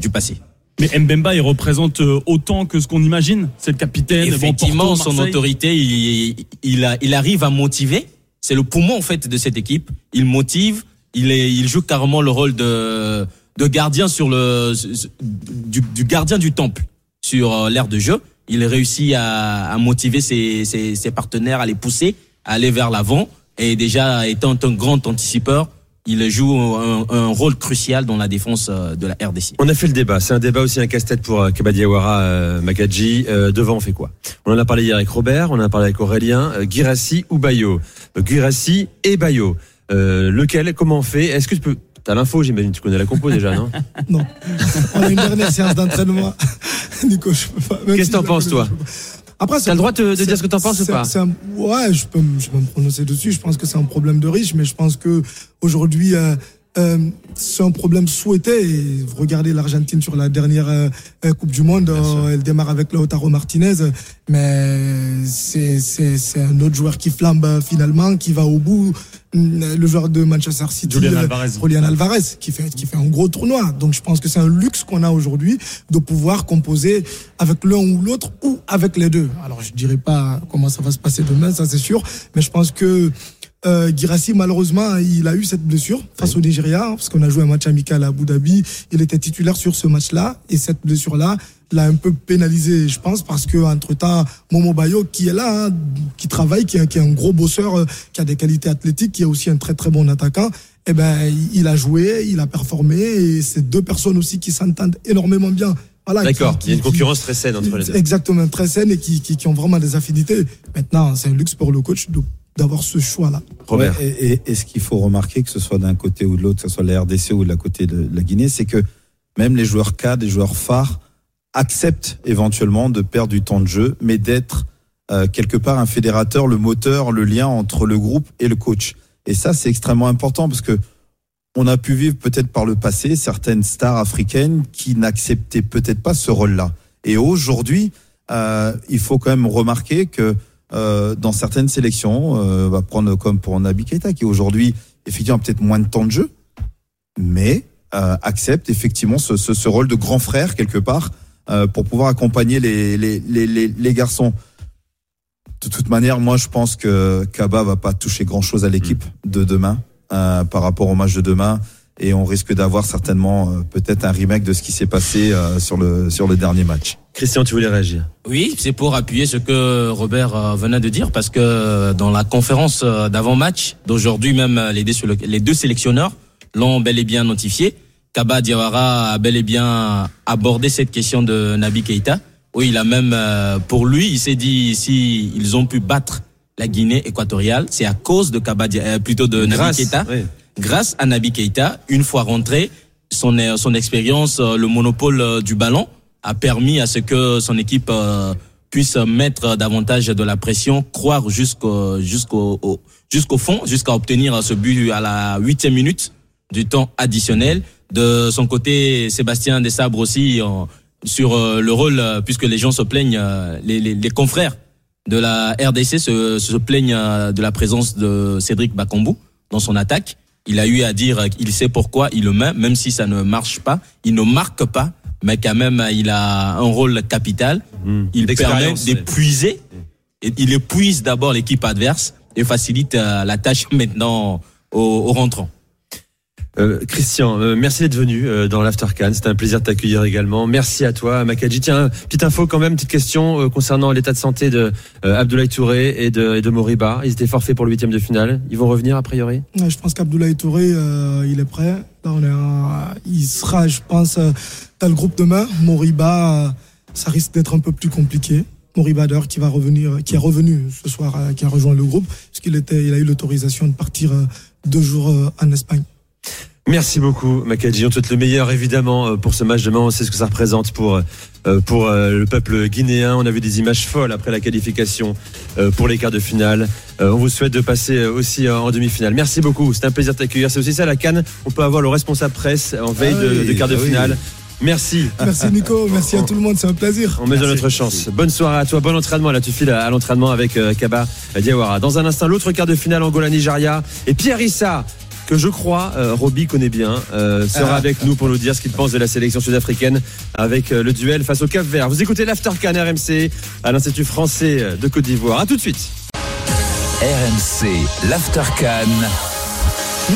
du passé. Mais Mbemba, il représente euh, autant que ce qu'on imagine. C'est le capitaine. bon, Effectivement, Porto, son autorité, il, il, a- il arrive à motiver. C'est le poumon en fait de cette équipe. Il motive. Il, est, il joue carrément le rôle de, de gardien sur le du, du gardien du temple sur euh, l'aire de jeu. Il réussit à, à motiver ses, ses, ses partenaires, à les pousser, à aller vers l'avant. Et déjà étant un grand anticipeur, il joue un, un rôle crucial dans la défense euh, de la RDC. On a fait le débat. C'est un débat aussi un casse-tête pour euh, Kabadiawara euh, Magadji. Euh, devant, on fait quoi? On en a parlé hier avec Robert, on en a parlé avec Aurélien. Euh, Girassi ou Bayo? Girassi et Bayo. Euh, lequel Comment on fait? Est-ce que tu peux... T'as l'info, j'imagine. Tu connais la compo déjà, non? Non. On a une dernière séance d'entraînement. <laughs> Nico, je peux pas. Qu'est-ce si que t'en penses, toi? Après, T'as le droit de- de dire ce que t'en penses ou pas un- Ouais, je peux, me- je peux me prononcer dessus. Je pense que c'est un problème de riche, mais je pense que aujourd'hui, euh, euh, c'est un problème souhaité. Et regardez l'Argentine sur la dernière euh, euh, Coupe du Monde, euh, elle démarre avec Lautaro Martinez, mais c'est c'est c'est un autre joueur qui flambe finalement, qui va au bout. Le joueur de Manchester City, Julian Alvarez. Julian Alvarez, qui fait qui fait un gros tournoi. Donc je pense que c'est un luxe qu'on a aujourd'hui de pouvoir composer avec l'un ou l'autre ou avec les deux. Alors je dirais pas comment ça va se passer demain, ça c'est sûr, mais je pense que euh, Girassi, malheureusement, il a eu cette blessure face au Nigeria, hein, parce qu'on a joué un match amical à Abu Dhabi. Il était titulaire sur ce match-là, et cette blessure-là l'a un peu pénalisé, je pense, parce que entre temps, Momo Bayo, qui est là, hein, qui travaille, qui est, qui est un gros bosseur, euh, qui a des qualités athlétiques, qui est aussi un très très bon attaquant, eh ben, il a joué, il a performé, et c'est deux personnes aussi qui s'entendent énormément bien. Voilà, D'accord, il y a une qui- concurrence très saine entre les deux. Exactement, très saine et qui, qui, qui ont vraiment des affinités. Maintenant, c'est un luxe pour le coach de- d'avoir ce choix-là. Robert. Ouais, et, et- et ce qu'il faut remarquer, que ce soit d'un côté ou de l'autre, que ce soit la RDC ou de la côté de la Guinée, c'est que même les joueurs cadres, les joueurs phares, acceptent éventuellement de perdre du temps de jeu, mais d'être euh, quelque part un fédérateur, le moteur, le lien entre le groupe et le coach. Et ça, c'est extrêmement important parce que on a pu vivre peut-être par le passé certaines stars africaines qui n'acceptaient peut-être pas ce rôle-là. Et aujourd'hui, euh, il faut quand même remarquer que euh, dans certaines sélections, euh, on va prendre comme pour Nabi Keita, qui aujourd'hui effectivement a peut-être moins de temps de jeu, mais euh, accepte effectivement ce, ce, ce rôle de grand frère quelque part euh, pour pouvoir accompagner les, les, les, les, les garçons. De toute manière, moi je pense que Kaba va pas toucher grand chose à l'équipe de demain euh, par rapport au match de demain et on risque d'avoir certainement euh, peut-être un remake de ce qui s'est passé euh, sur le sur le dernier match. Christian, tu voulais réagir? Oui, c'est pour appuyer ce que Robert euh, venait de dire, parce que euh, dans la conférence euh, d'avant-match d'aujourd'hui, même les deux, les deux sélectionneurs l'ont bel et bien notifié. Kaba Diawara a bel et bien abordé cette question de Nabi Keita. Oui, il a même, euh, pour lui, il s'est dit si ils ont pu battre la Guinée équatoriale, c'est à cause de Kaba, euh, plutôt de Nabi Keita oui. Grâce à Nabi Keita, une fois rentré, son, euh, son expérience, euh, le monopole euh, du ballon a permis à ce que son équipe puisse mettre davantage de la pression, croire jusqu'au jusqu'au au- jusqu'au fond, jusqu'à obtenir ce but à la huitième minute du temps additionnel. De son côté, Sébastien Desabre aussi sur le rôle, puisque les gens se plaignent, les, les, les confrères de la RDC se, se plaignent de la présence de Cédric Bakambu dans son attaque. Il a eu à dire qu'il sait pourquoi il le met, même si ça ne marche pas. Il ne marque pas, mais quand même, il a un rôle capital. Il permet d'épuiser. Et Il épuise d'abord l'équipe adverse et facilite euh, la tâche <laughs> maintenant au, au rentrant. Euh, Christian, euh, merci d'être venu euh, dans l'After Can. C'était un plaisir de t'accueillir également. Merci à toi, Makadji. Tiens, petite info quand même, petite question euh, concernant l'état de santé de euh, Abdoulaye Touré et de, et de Moriba. Ils étaient forfaits pour le huitième de finale. Ils vont revenir a priori? Ouais, Je pense qu'Abdoulaye Touré, euh, il est prêt. On est il sera, je pense, dans le groupe demain. Moriba, ça risque d'être un peu plus compliqué. Moriba d'ailleurs qui va revenir, qui est revenu ce soir, qui a rejoint le groupe, parce qu'il était, il a eu l'autorisation de partir deux jours en Espagne. Merci beaucoup, Makadji. On te souhaite le meilleur, évidemment, euh, pour ce match demain. On sait ce que ça représente pour, euh, pour euh, le peuple guinéen. On a vu des images folles après la qualification pour les quarts de finale. On vous souhaite de passer aussi en demi-finale. Merci beaucoup. C'est un plaisir de t'accueillir. C'est aussi ça, la Cannes. On peut avoir le responsable presse en veille Ah de, oui, de quart de ah oui. finale. Merci. Merci Nico, <laughs> merci à tout le monde, c'est un plaisir. On met de notre chance. Bonne soirée à toi, bon entraînement. Là, tu files à, à l'entraînement avec euh, Kaba Diawara. Dans un instant, l'autre quart de finale Angola-Nigeria. Et Pierre Issa, que je crois, euh, Roby connaît bien, euh, sera Ah. avec nous pour nous dire ce qu'il pense de la sélection sud-africaine avec euh, le duel face au Cap Vert. Vous écoutez l'Aftercan RMC à l'Institut français de Côte d'Ivoire. À tout de suite. RMC, l'Aftercan.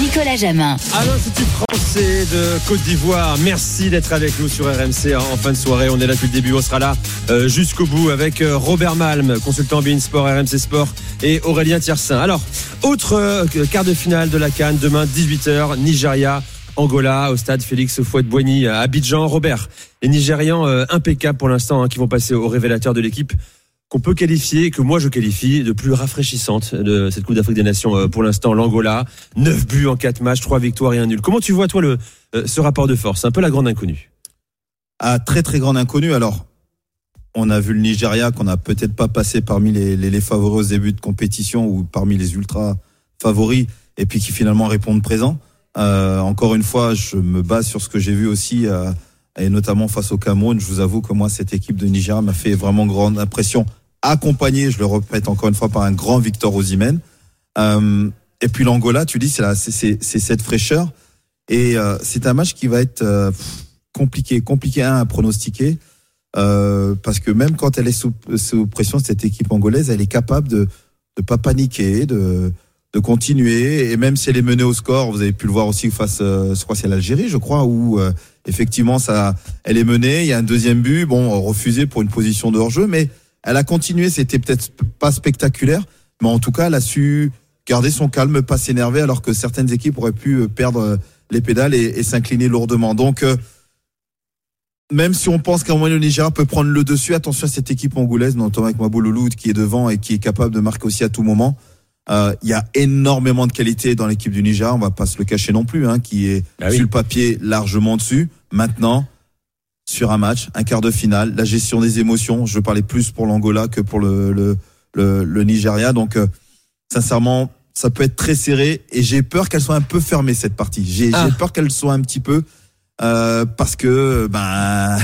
Nicolas Jamin. À l'Institut français de Côte d'Ivoire, merci d'être avec nous sur RMC en fin de soirée. On est là depuis le début, on sera là euh, jusqu'au bout avec euh, Robert Malm, consultant Bein Sport, RMC Sport et Aurélien Tiersin. Alors, autre euh, quart de finale de la Cannes, demain 18h, Nigeria. Angola au stade Félix Fouette-Boigny à Abidjan. Robert, les Nigérians impeccables pour l'instant hein, qui vont passer au révélateur de l'équipe qu'on peut qualifier, que moi je qualifie de plus rafraîchissante de cette Coupe d'Afrique des Nations euh, pour l'instant, l'Angola. 9 buts en 4 matchs, 3 victoires et un nul. Comment tu vois toi le, euh, ce rapport de force? Un peu la grande inconnue. à très très grande inconnue. Alors, on a vu le Nigeria qu'on n'a peut-être pas passé parmi les, les, les favoris au début de compétition ou parmi les ultra favoris et puis qui finalement répondent présent. Euh, encore une fois, je me base sur ce que j'ai vu aussi, euh, et notamment face au Cameroun. Je vous avoue que moi, cette équipe de Nigeria m'a fait vraiment grande impression, accompagnée, je le répète encore une fois, par un grand Victor Osimhen. Euh, et puis l'Angola, tu dis, c'est cette fraîcheur. Et euh, c'est un match qui va être euh, compliqué, compliqué à pronostiquer. Euh, parce que même quand elle est sous, sous pression, cette équipe angolaise, elle est capable de ne pas paniquer, de, de continuer. Et même si elle est menée au score, vous avez pu le voir aussi face, euh, je crois c'est l'Algérie, je crois, où euh, effectivement ça, elle est menée. Il y a un deuxième but, bon, refusé pour une position de hors-jeu, mais elle a continué. C'était peut-être pas spectaculaire, mais en tout cas, elle a su garder son calme, pas s'énerver, alors que certaines équipes auraient pu euh, perdre euh, les pédales et, et s'incliner lourdement. Donc euh, même si on pense qu'à un moment le Nigeria peut prendre le dessus, attention à cette équipe angolaise, notamment avec Mabouloulou qui est devant et qui est capable de marquer aussi à tout moment. Euh, Il y a énormément de qualité dans l'équipe du Nigeria, on va pas se le cacher non plus, hein, qui est Ah oui. sur le papier largement dessus. Maintenant, sur un match, un quart de finale, la gestion des émotions, je parlais plus pour l'Angola que pour le, le, le, le Nigeria. Donc, euh, sincèrement, ça peut être très serré et j'ai peur qu'elle soit un peu fermée cette partie. J'ai Ah. peur qu'elle soit un petit peu euh, parce que ben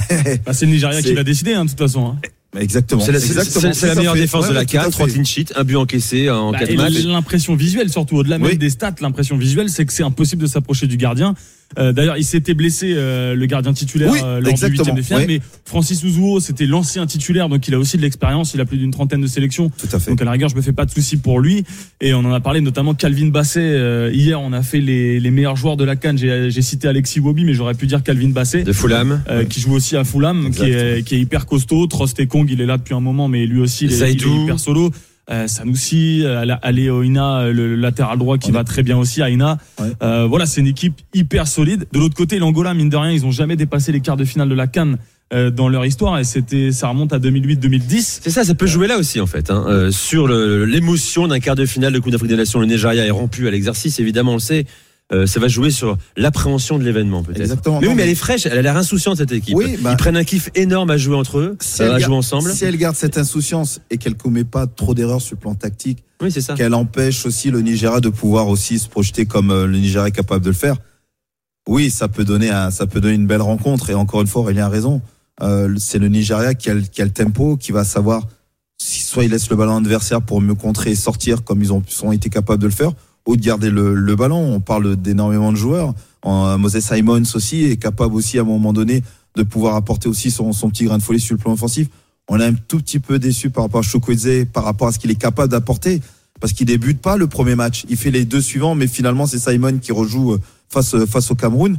Bah, <laughs> c'est le Nigeria qui l'a décidé, hein, de toute façon. hein. exactement. C'est la, meilleure fait. défense Ouais, de la 3 fait. clean sheets, un but encaissé en Bah, 4 et matchs. L'impression visuelle, surtout au-delà même des stats, l'impression visuelle, c'est que c'est impossible de s'approcher du gardien. Euh, D'ailleurs, il s'était blessé, euh, le gardien titulaire, Oui, euh, lors exactement, du huitième de finale. Mais Francis Ouzouo, c'était l'ancien titulaire, donc il a aussi de l'expérience. Il a plus d'une trentaine de sélections. Tout à fait. Donc à la rigueur, je me fais pas de soucis pour lui. Et on en a parlé notamment Calvin Basset. euh, hier, on a fait les, les meilleurs joueurs de la Cannes. J'ai cité Alexis Wobi, mais j'aurais pu dire Calvin Basset. De Fulham. euh, qui joue aussi à Fulham, qui est, qui est hyper costaud. Trost et Kong, il est là depuis un moment, mais lui aussi, il est, il est hyper solo. Euh, Sanoussi, euh, Aléo Ina, euh, le, latéral droit qui va très bien aussi, Aina. Ouais. Euh, voilà, c'est une équipe hyper solide. De l'autre côté, l'Angola, mine de rien, ils ont jamais dépassé les quarts de finale de la Cannes euh, dans leur histoire, et c'était, ça remonte à 2008-2010. C'est ça, ça peut jouer là aussi en fait. Hein. Euh, sur l'émotion d'un quart de finale de Coupe d'Afrique des Nations, le Nigeria est rompu à l'exercice, évidemment, on le sait. Euh, ça va jouer sur l'appréhension de l'événement peut-être. Exactement. Mais oui, mais elle est fraîche, elle a l'air insouciante cette équipe. Oui, bah- Ils prennent un kiff énorme à jouer entre eux, Si à jouer ensemble. Si elle garde cette insouciance et qu'elle commet pas trop d'erreurs sur le plan tactique, Oui, c'est ça. qu'elle empêche aussi le Nigeria de pouvoir aussi se projeter comme euh, le Nigeria est capable de le faire. Oui, ça peut donner un, ça peut donner une belle rencontre et encore une fois, Aurélien a raison. Euh, c'est le Nigeria qui a, le- qui a le tempo, qui va savoir si soit il laisse le ballon adversaire pour mieux contrer et sortir comme ils ont, ont été capables de le faire, ou de garder le, ballon. On parle d'énormément de joueurs. En, Moses Simons aussi est capable aussi à un moment donné de pouvoir apporter aussi son, petit grain de folie sur le plan offensif. On est un tout petit peu déçu par rapport à Chukwueze, par rapport à ce qu'il est capable d'apporter, parce qu'il débute pas le premier match. Il fait les deux suivants, mais finalement c'est Simon qui rejoue euh, face euh, face au Cameroun.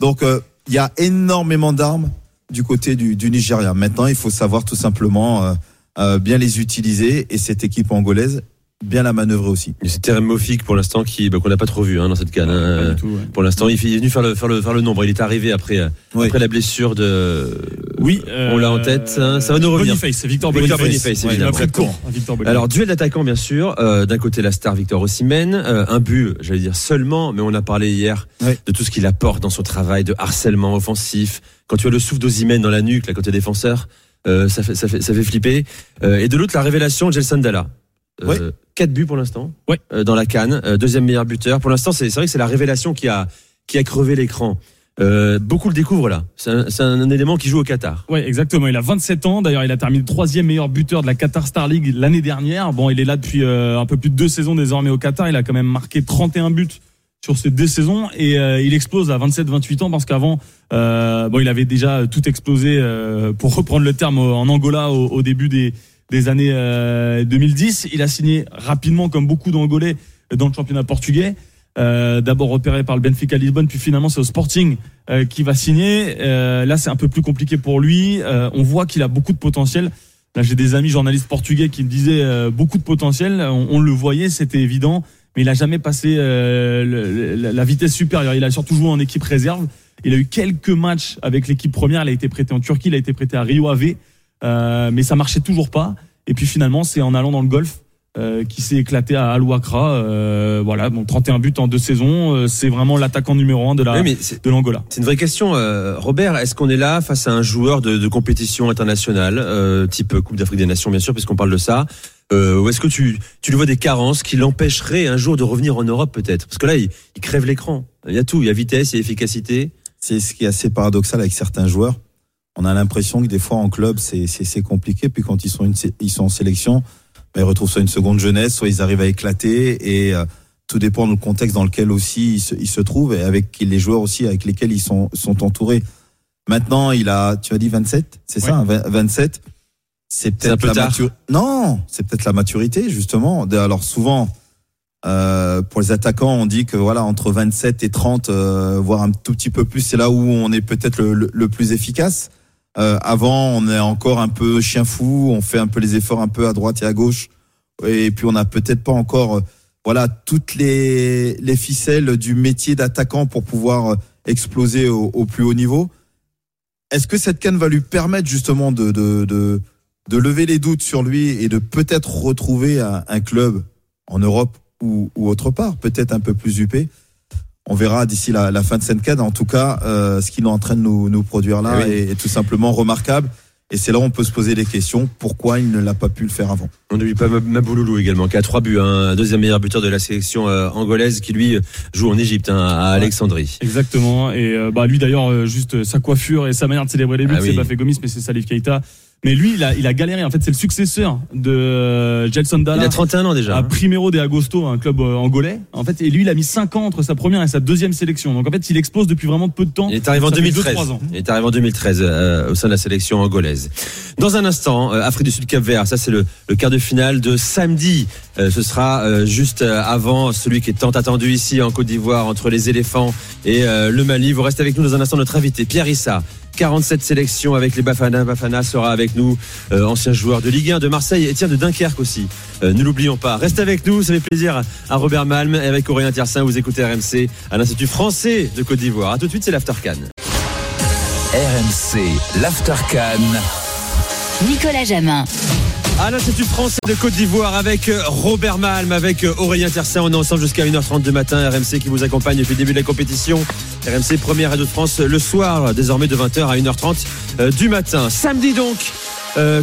Donc euh, il y a énormément d'armes du côté du, Nigeria. Maintenant, il faut savoir tout simplement euh, euh, bien les utiliser et cette équipe angolaise bien la manœuvrer aussi. Terem Mofik pour l'instant qui bah, qu'on n'a pas trop vu hein, dans cette canne. hein. Tout, ouais. Pour l'instant, il est venu faire le, faire le, faire le nombre. Il est arrivé après, euh, après la blessure de. Oui, on l'a en tête. hein. Ça va nous revenir. Boniface, c'est Victor Victor Boniface. Boniface, évidemment. court, Victor Boniface. Alors duel d'attaquants bien sûr. Euh, D'un côté la star Victor Osimhen, euh, un but, j'allais dire seulement, mais on a parlé hier Ouais. de tout ce qu'il apporte dans son travail de harcèlement offensif. Quand tu as le souffle d'Osimhen dans la nuque, là côté défenseur, euh, ça fait ça fait ça fait flipper. Euh, et de l'autre la révélation de Gelson Dalla. Euh, Ouais. Quatre buts pour l'instant. Ouais. Euh, dans la canne, Euh, deuxième meilleur buteur. Pour l'instant, c'est vrai que c'est la révélation qui a qui a crevé l'écran. Euh, beaucoup le découvrent là. C'est un, un élément qui joue au Qatar. Ouais, exactement. Il a 27 ans. D'ailleurs, il a terminé le troisième meilleur buteur de la Qatar Star League l'année dernière. Bon, il est là depuis euh, un peu plus de deux saisons désormais au Qatar. Il a quand même marqué 31 buts sur ces deux saisons et euh, il explose à 27-28 ans parce qu'avant, euh, bon, il avait déjà tout explosé euh, pour reprendre le terme en Angola au, au début des, des années euh, 2010. Il a signé rapidement, comme beaucoup d'Angolais, dans le championnat portugais. Euh, D'abord repéré par le Benfica Lisbonne, puis finalement c'est au Sporting euh, qui va signer. Euh, là, c'est un peu plus compliqué pour lui. Euh, on voit qu'il a beaucoup de potentiel. Là, j'ai des amis journalistes portugais qui me disaient euh, beaucoup de potentiel. On, le voyait, c'était évident, mais il a jamais passé euh, le- la vitesse supérieure. Il a surtout joué en équipe réserve. Il a eu quelques matchs avec l'équipe première. Il a été prêté en Turquie, il a été prêté à Rio Ave, euh, mais ça marchait toujours pas. Et puis finalement, c'est en allant dans le golf euh, qui s'est éclaté à Al Wakra. Euh, voilà, bon, 31 buts en deux saisons. Euh, c'est vraiment l'attaquant numéro un de la Oui, de l'Angola. C'est une vraie question, euh, Robert. Est-ce qu'on est là face à un joueur de, de compétition internationale, euh, type Coupe d'Afrique des Nations, bien sûr, puisqu'on parle de ça euh, Ou est-ce que tu, tu lui vois des carences qui l'empêcheraient un jour de revenir en Europe, peut-être? Parce que là, il, il crève l'écran. Il y a tout. Il y a vitesse, il y a efficacité. C'est ce qui est assez paradoxal avec certains joueurs. On a l'impression que des fois en club, c'est c'est- compliqué. Puis quand ils sont, une, ils sont en sélection, ben, ils retrouvent soit une seconde jeunesse, soit ils arrivent à éclater. Et euh, tout dépend du contexte dans lequel aussi ils se, ils se trouvent et avec les joueurs aussi avec lesquels ils sont, sont entourés. Maintenant, il a, tu as dit 27, c'est ça, hein, 20 27. C'est peut-être peu la maturité. Non, c'est peut-être la maturité justement. Alors souvent, euh, pour les attaquants, on dit que voilà entre 27 et 30, euh, voire un tout petit peu plus, c'est là où on est peut-être le, le- le plus efficace. Euh, avant, on est encore un peu chien fou, on fait un peu les efforts un peu à droite et à gauche, et puis on n'a peut-être pas encore, euh, voilà, toutes les les ficelles du métier d'attaquant pour pouvoir euh, exploser au, plus haut niveau. Est-ce que cette canne va lui permettre justement de lever les doutes sur lui et de peut-être retrouver un, club en Europe ou, ou autre part, peut-être un peu plus huppé. On verra d'ici la, la fin de cette canne. En tout cas, euh, ce qu'il est en train de nous, nous produire là Eh oui. est, est tout simplement remarquable. Et c'est là où on peut se poser des questions. Pourquoi il ne l'a pas pu le faire avant? On n'oublie pas Mab- Mabouloulou également, qui a trois buts, hein, un deuxième meilleur buteur de la sélection euh, angolaise, qui lui joue en Égypte, hein, à Alexandrie. Exactement. Et euh, bah lui d'ailleurs, euh, juste euh, sa coiffure et sa manière de célébrer les buts, Ah c'est oui. pas fait Gomis, mais c'est Salif Keita. Mais lui, il a, il a galéré. En fait, c'est le successeur de euh, Gelson Il Dalla a 31 ans déjà. à hein. Primero de Agosto, un club euh, angolais. En fait, et lui, il a mis 5 ans entre sa première et sa deuxième sélection. Donc en fait, il explose depuis vraiment peu de temps. Il est arrivé en Ça fait deux, 2013. trois ans. Il est arrivé en 2013 euh, au sein de la sélection angolaise. Dans un instant, euh, Afrique du Sud Cap Vert, ça c'est le, le quart de finale de samedi. Euh, ce sera euh, juste euh, avant celui qui est tant attendu ici en Côte d'Ivoire entre les éléphants et euh, le Mali. Vous restez avec nous dans un instant notre invité Pierre Issa. 47 sélections avec les Bafana. Bafana sera avec nous, euh, ancien joueur de Ligue 1 de Marseille et tiens de Dunkerque aussi. Euh, ne l'oublions pas. Restez avec nous, ça fait plaisir à Robert Malm et avec Aurélien Tiersin. Vous écoutez RMC à l'Institut français de Côte d'Ivoire. À tout de suite, c'est l'Aftercan. RMC, l'Aftercan. Nicolas Jamin. À l'Institut français de Côte d'Ivoire avec euh, Robert Malm, avec euh, Aurélien Tersin. On est ensemble jusqu'à 1h30 du matin. RMC qui vous accompagne depuis le début de la compétition. RMC première radio de France le soir, désormais de 20h à 1h30 euh, du matin. Samedi donc.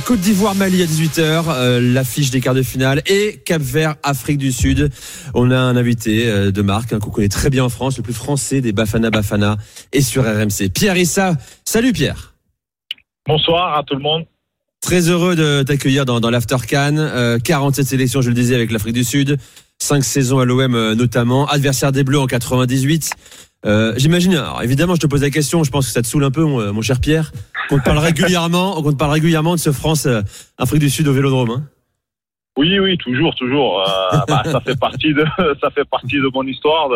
Côte d'Ivoire, Mali à 18h, euh, l'affiche des quarts de finale et Cap Vert, Afrique du Sud. On a un invité de marque hein, qu'on connaît très bien en France, le plus français des Bafana Bafana et sur RMC. Pierre Issa. Salut Pierre. Bonsoir à tout le monde. Très heureux de t'accueillir dans, l'After Can. Euh, 47 sélections, je le disais, avec l'Afrique du Sud. 5 saisons à l'OM euh, notamment. Adversaire des Bleus en 98. Euh, J'imagine, alors évidemment, je te pose la question, je pense que ça te saule un peu, mon, cher Pierre, qu'on te parle régulièrement, <laughs> qu'on te parle régulièrement de ce France-Afrique du Sud au Vélodrome. hein. Oui, oui, toujours, toujours. Euh, <laughs> bah, ça fait partie de, <laughs> ça fait partie de mon histoire,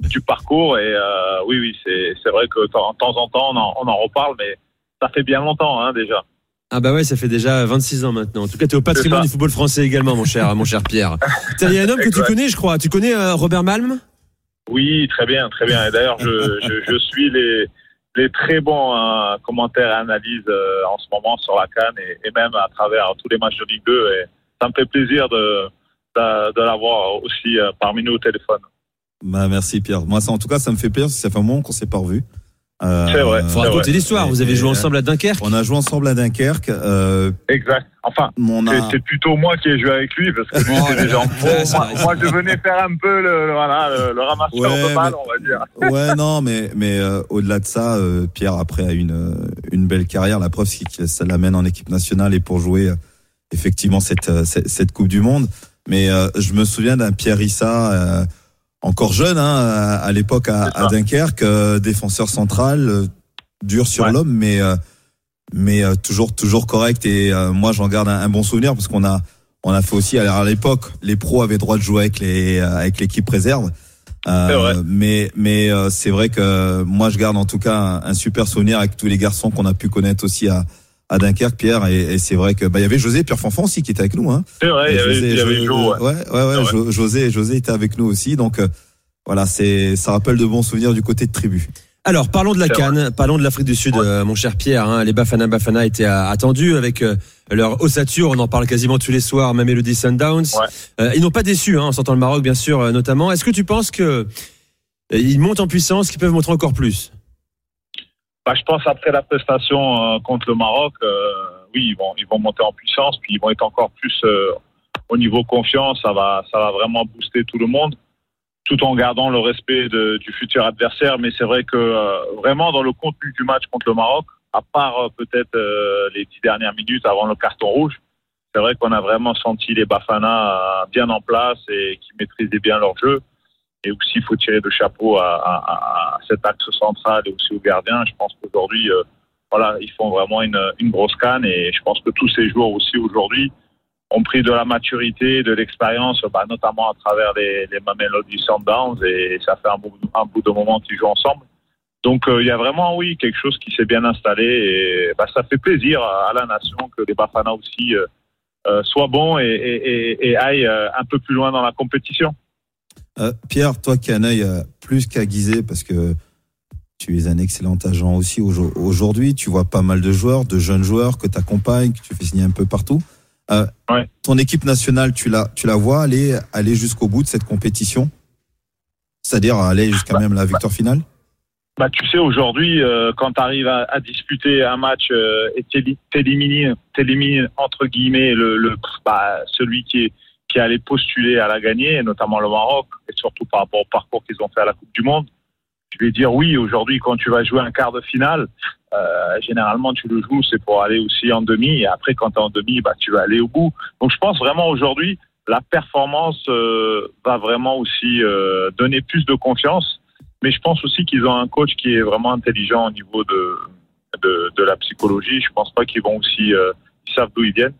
du parcours. Et euh, oui, oui, c'est, c'est vrai que de temps en temps, on en, on en reparle, mais ça fait bien longtemps hein, déjà. Ah bah ouais, ça fait déjà 26 ans maintenant. En tout cas, tu es au patrimoine du football français également, mon cher, mon cher Pierre. <laughs> T'as- Il y a un homme que tu connais, je crois. Tu connais euh, Robert Malm? Oui, très bien, très bien. Et d'ailleurs, je, je, je suis les, les très bons euh, commentaires et analyses euh, en ce moment sur la Cannes et, et même à travers tous les matchs de Ligue 2. Et ça me fait plaisir de, de, de l'avoir aussi euh, parmi nous au téléphone. Bah merci Pierre. Moi ça en tout cas ça me fait plaisir parce que ça fait un moment qu'on s'est pas revus. Euh, C'est vrai. Faut raconter l'histoire. Vous avez joué ensemble à Dunkerque. On a joué ensemble à Dunkerque. Euh, Exact. Enfin, C'est- a, C'est plutôt moi qui ai joué avec lui parce que lui, Oh déjà en pro. Moi, je venais faire un peu le, le- voilà, le, le ramasseur Ouais, de balles, on va dire. ouais non mais mais euh, au-delà de ça, Pierre après a une une belle carrière. La preuve c'est que ça l'amène en équipe nationale et pour jouer effectivement cette cette, cette Coupe du Monde. Mais je me souviens d'un Pierre Issa. Encore jeune hein, à, à l'époque à, à Dunkerque, euh, défenseur central, euh, dur sur Ouais. l'homme, mais euh, mais euh, toujours toujours correct. Et euh, moi j'en garde un, un bon souvenir parce qu'on a on a fait aussi alors à l'époque les pros avaient droit de jouer avec les euh, avec l'équipe réserve. Euh, mais mais euh, c'est vrai que moi je garde en tout cas un, un super souvenir avec tous les garçons qu'on a pu connaître aussi à à Dunkerque, Pierre, et, et c'est vrai que bah il y avait José Pierre Fanfan aussi qui était avec nous, hein. C'est vrai, il y avait, José, il y avait Joe, ouais. ouais, ouais, ouais, José, José était avec nous aussi, donc euh, voilà, c'est, ça rappelle de bons souvenirs du côté de tribu. Alors, parlons de la Cannes, parlons de l'Afrique du Sud, euh, mon cher Pierre. hein. les Bafana Bafana étaient euh, attendus avec euh, leur ossature. On en parle quasiment tous les soirs, même Elodie Sundowns. Ouais. Euh, ils n'ont pas déçu, hein, en sortant le Maroc, bien sûr, euh, notamment. Est-ce que tu penses que euh, ils montent en puissance, qu'ils peuvent montrer encore plus? Bah, je pense après la prestation euh, contre le Maroc, euh, oui, ils vont, ils vont monter en puissance, puis ils vont être encore plus euh, au niveau confiance. Ça va, ça va vraiment booster tout le monde. tout en gardant le respect de, du futur adversaire. Mais c'est vrai que euh, vraiment dans le contenu du match contre le Maroc, à part peut-être les dix dernières minutes avant le carton rouge, c'est vrai qu'on a vraiment senti les Bafana bien en place et qui maîtrisaient bien leur jeu. Et aussi, il faut tirer le chapeau à, cet axe central et aussi aux gardiens. Je pense qu'aujourd'hui, euh, voilà, ils font vraiment une, grosse canne et je pense que tous ces joueurs aussi aujourd'hui ont pris de la maturité, de l'expérience, bah, notamment à travers les, les Mamelody Sundowns et ça fait un bout, de moment qu'ils jouent ensemble. Donc euh, il y a vraiment, oui, quelque chose qui s'est bien installé et bah, ça fait plaisir à, la nation que les Bafana aussi euh, soient bons et, aillent un peu plus loin dans la compétition. Euh, Pierre, toi qui as un œil euh, plus qu'aiguisé, parce que tu es un excellent agent aussi aujo- aujourd'hui, tu vois pas mal de joueurs, de jeunes joueurs que tu accompagnes, que tu fais signer un peu partout. Euh, Ouais. Ton équipe nationale, tu la, tu la vois aller, aller jusqu'au bout de cette compétition? C'est-à-dire aller jusqu'à même la victoire finale? Bah, tu sais, aujourd'hui, euh, quand tu arrives à, à disputer un match euh, et t'éli- t'élimines, t'élimines, entre guillemets le, le bah, celui qui est qui allait postuler à la gagner, notamment le Maroc, et surtout par rapport au parcours qu'ils ont fait à la Coupe du Monde. Je vais dire oui, aujourd'hui, quand tu vas jouer un quart de finale, euh, généralement tu le joues, c'est pour aller aussi en demi, et après quand tu es en demi, bah, tu vas aller au bout. Donc je pense vraiment aujourd'hui, la performance euh, va vraiment aussi euh, donner plus de confiance. Mais je pense aussi qu'ils ont un coach qui est vraiment intelligent au niveau de, de, de la psychologie. Je pense pas qu'ils vont aussi, euh, ils savent d'où ils viennent.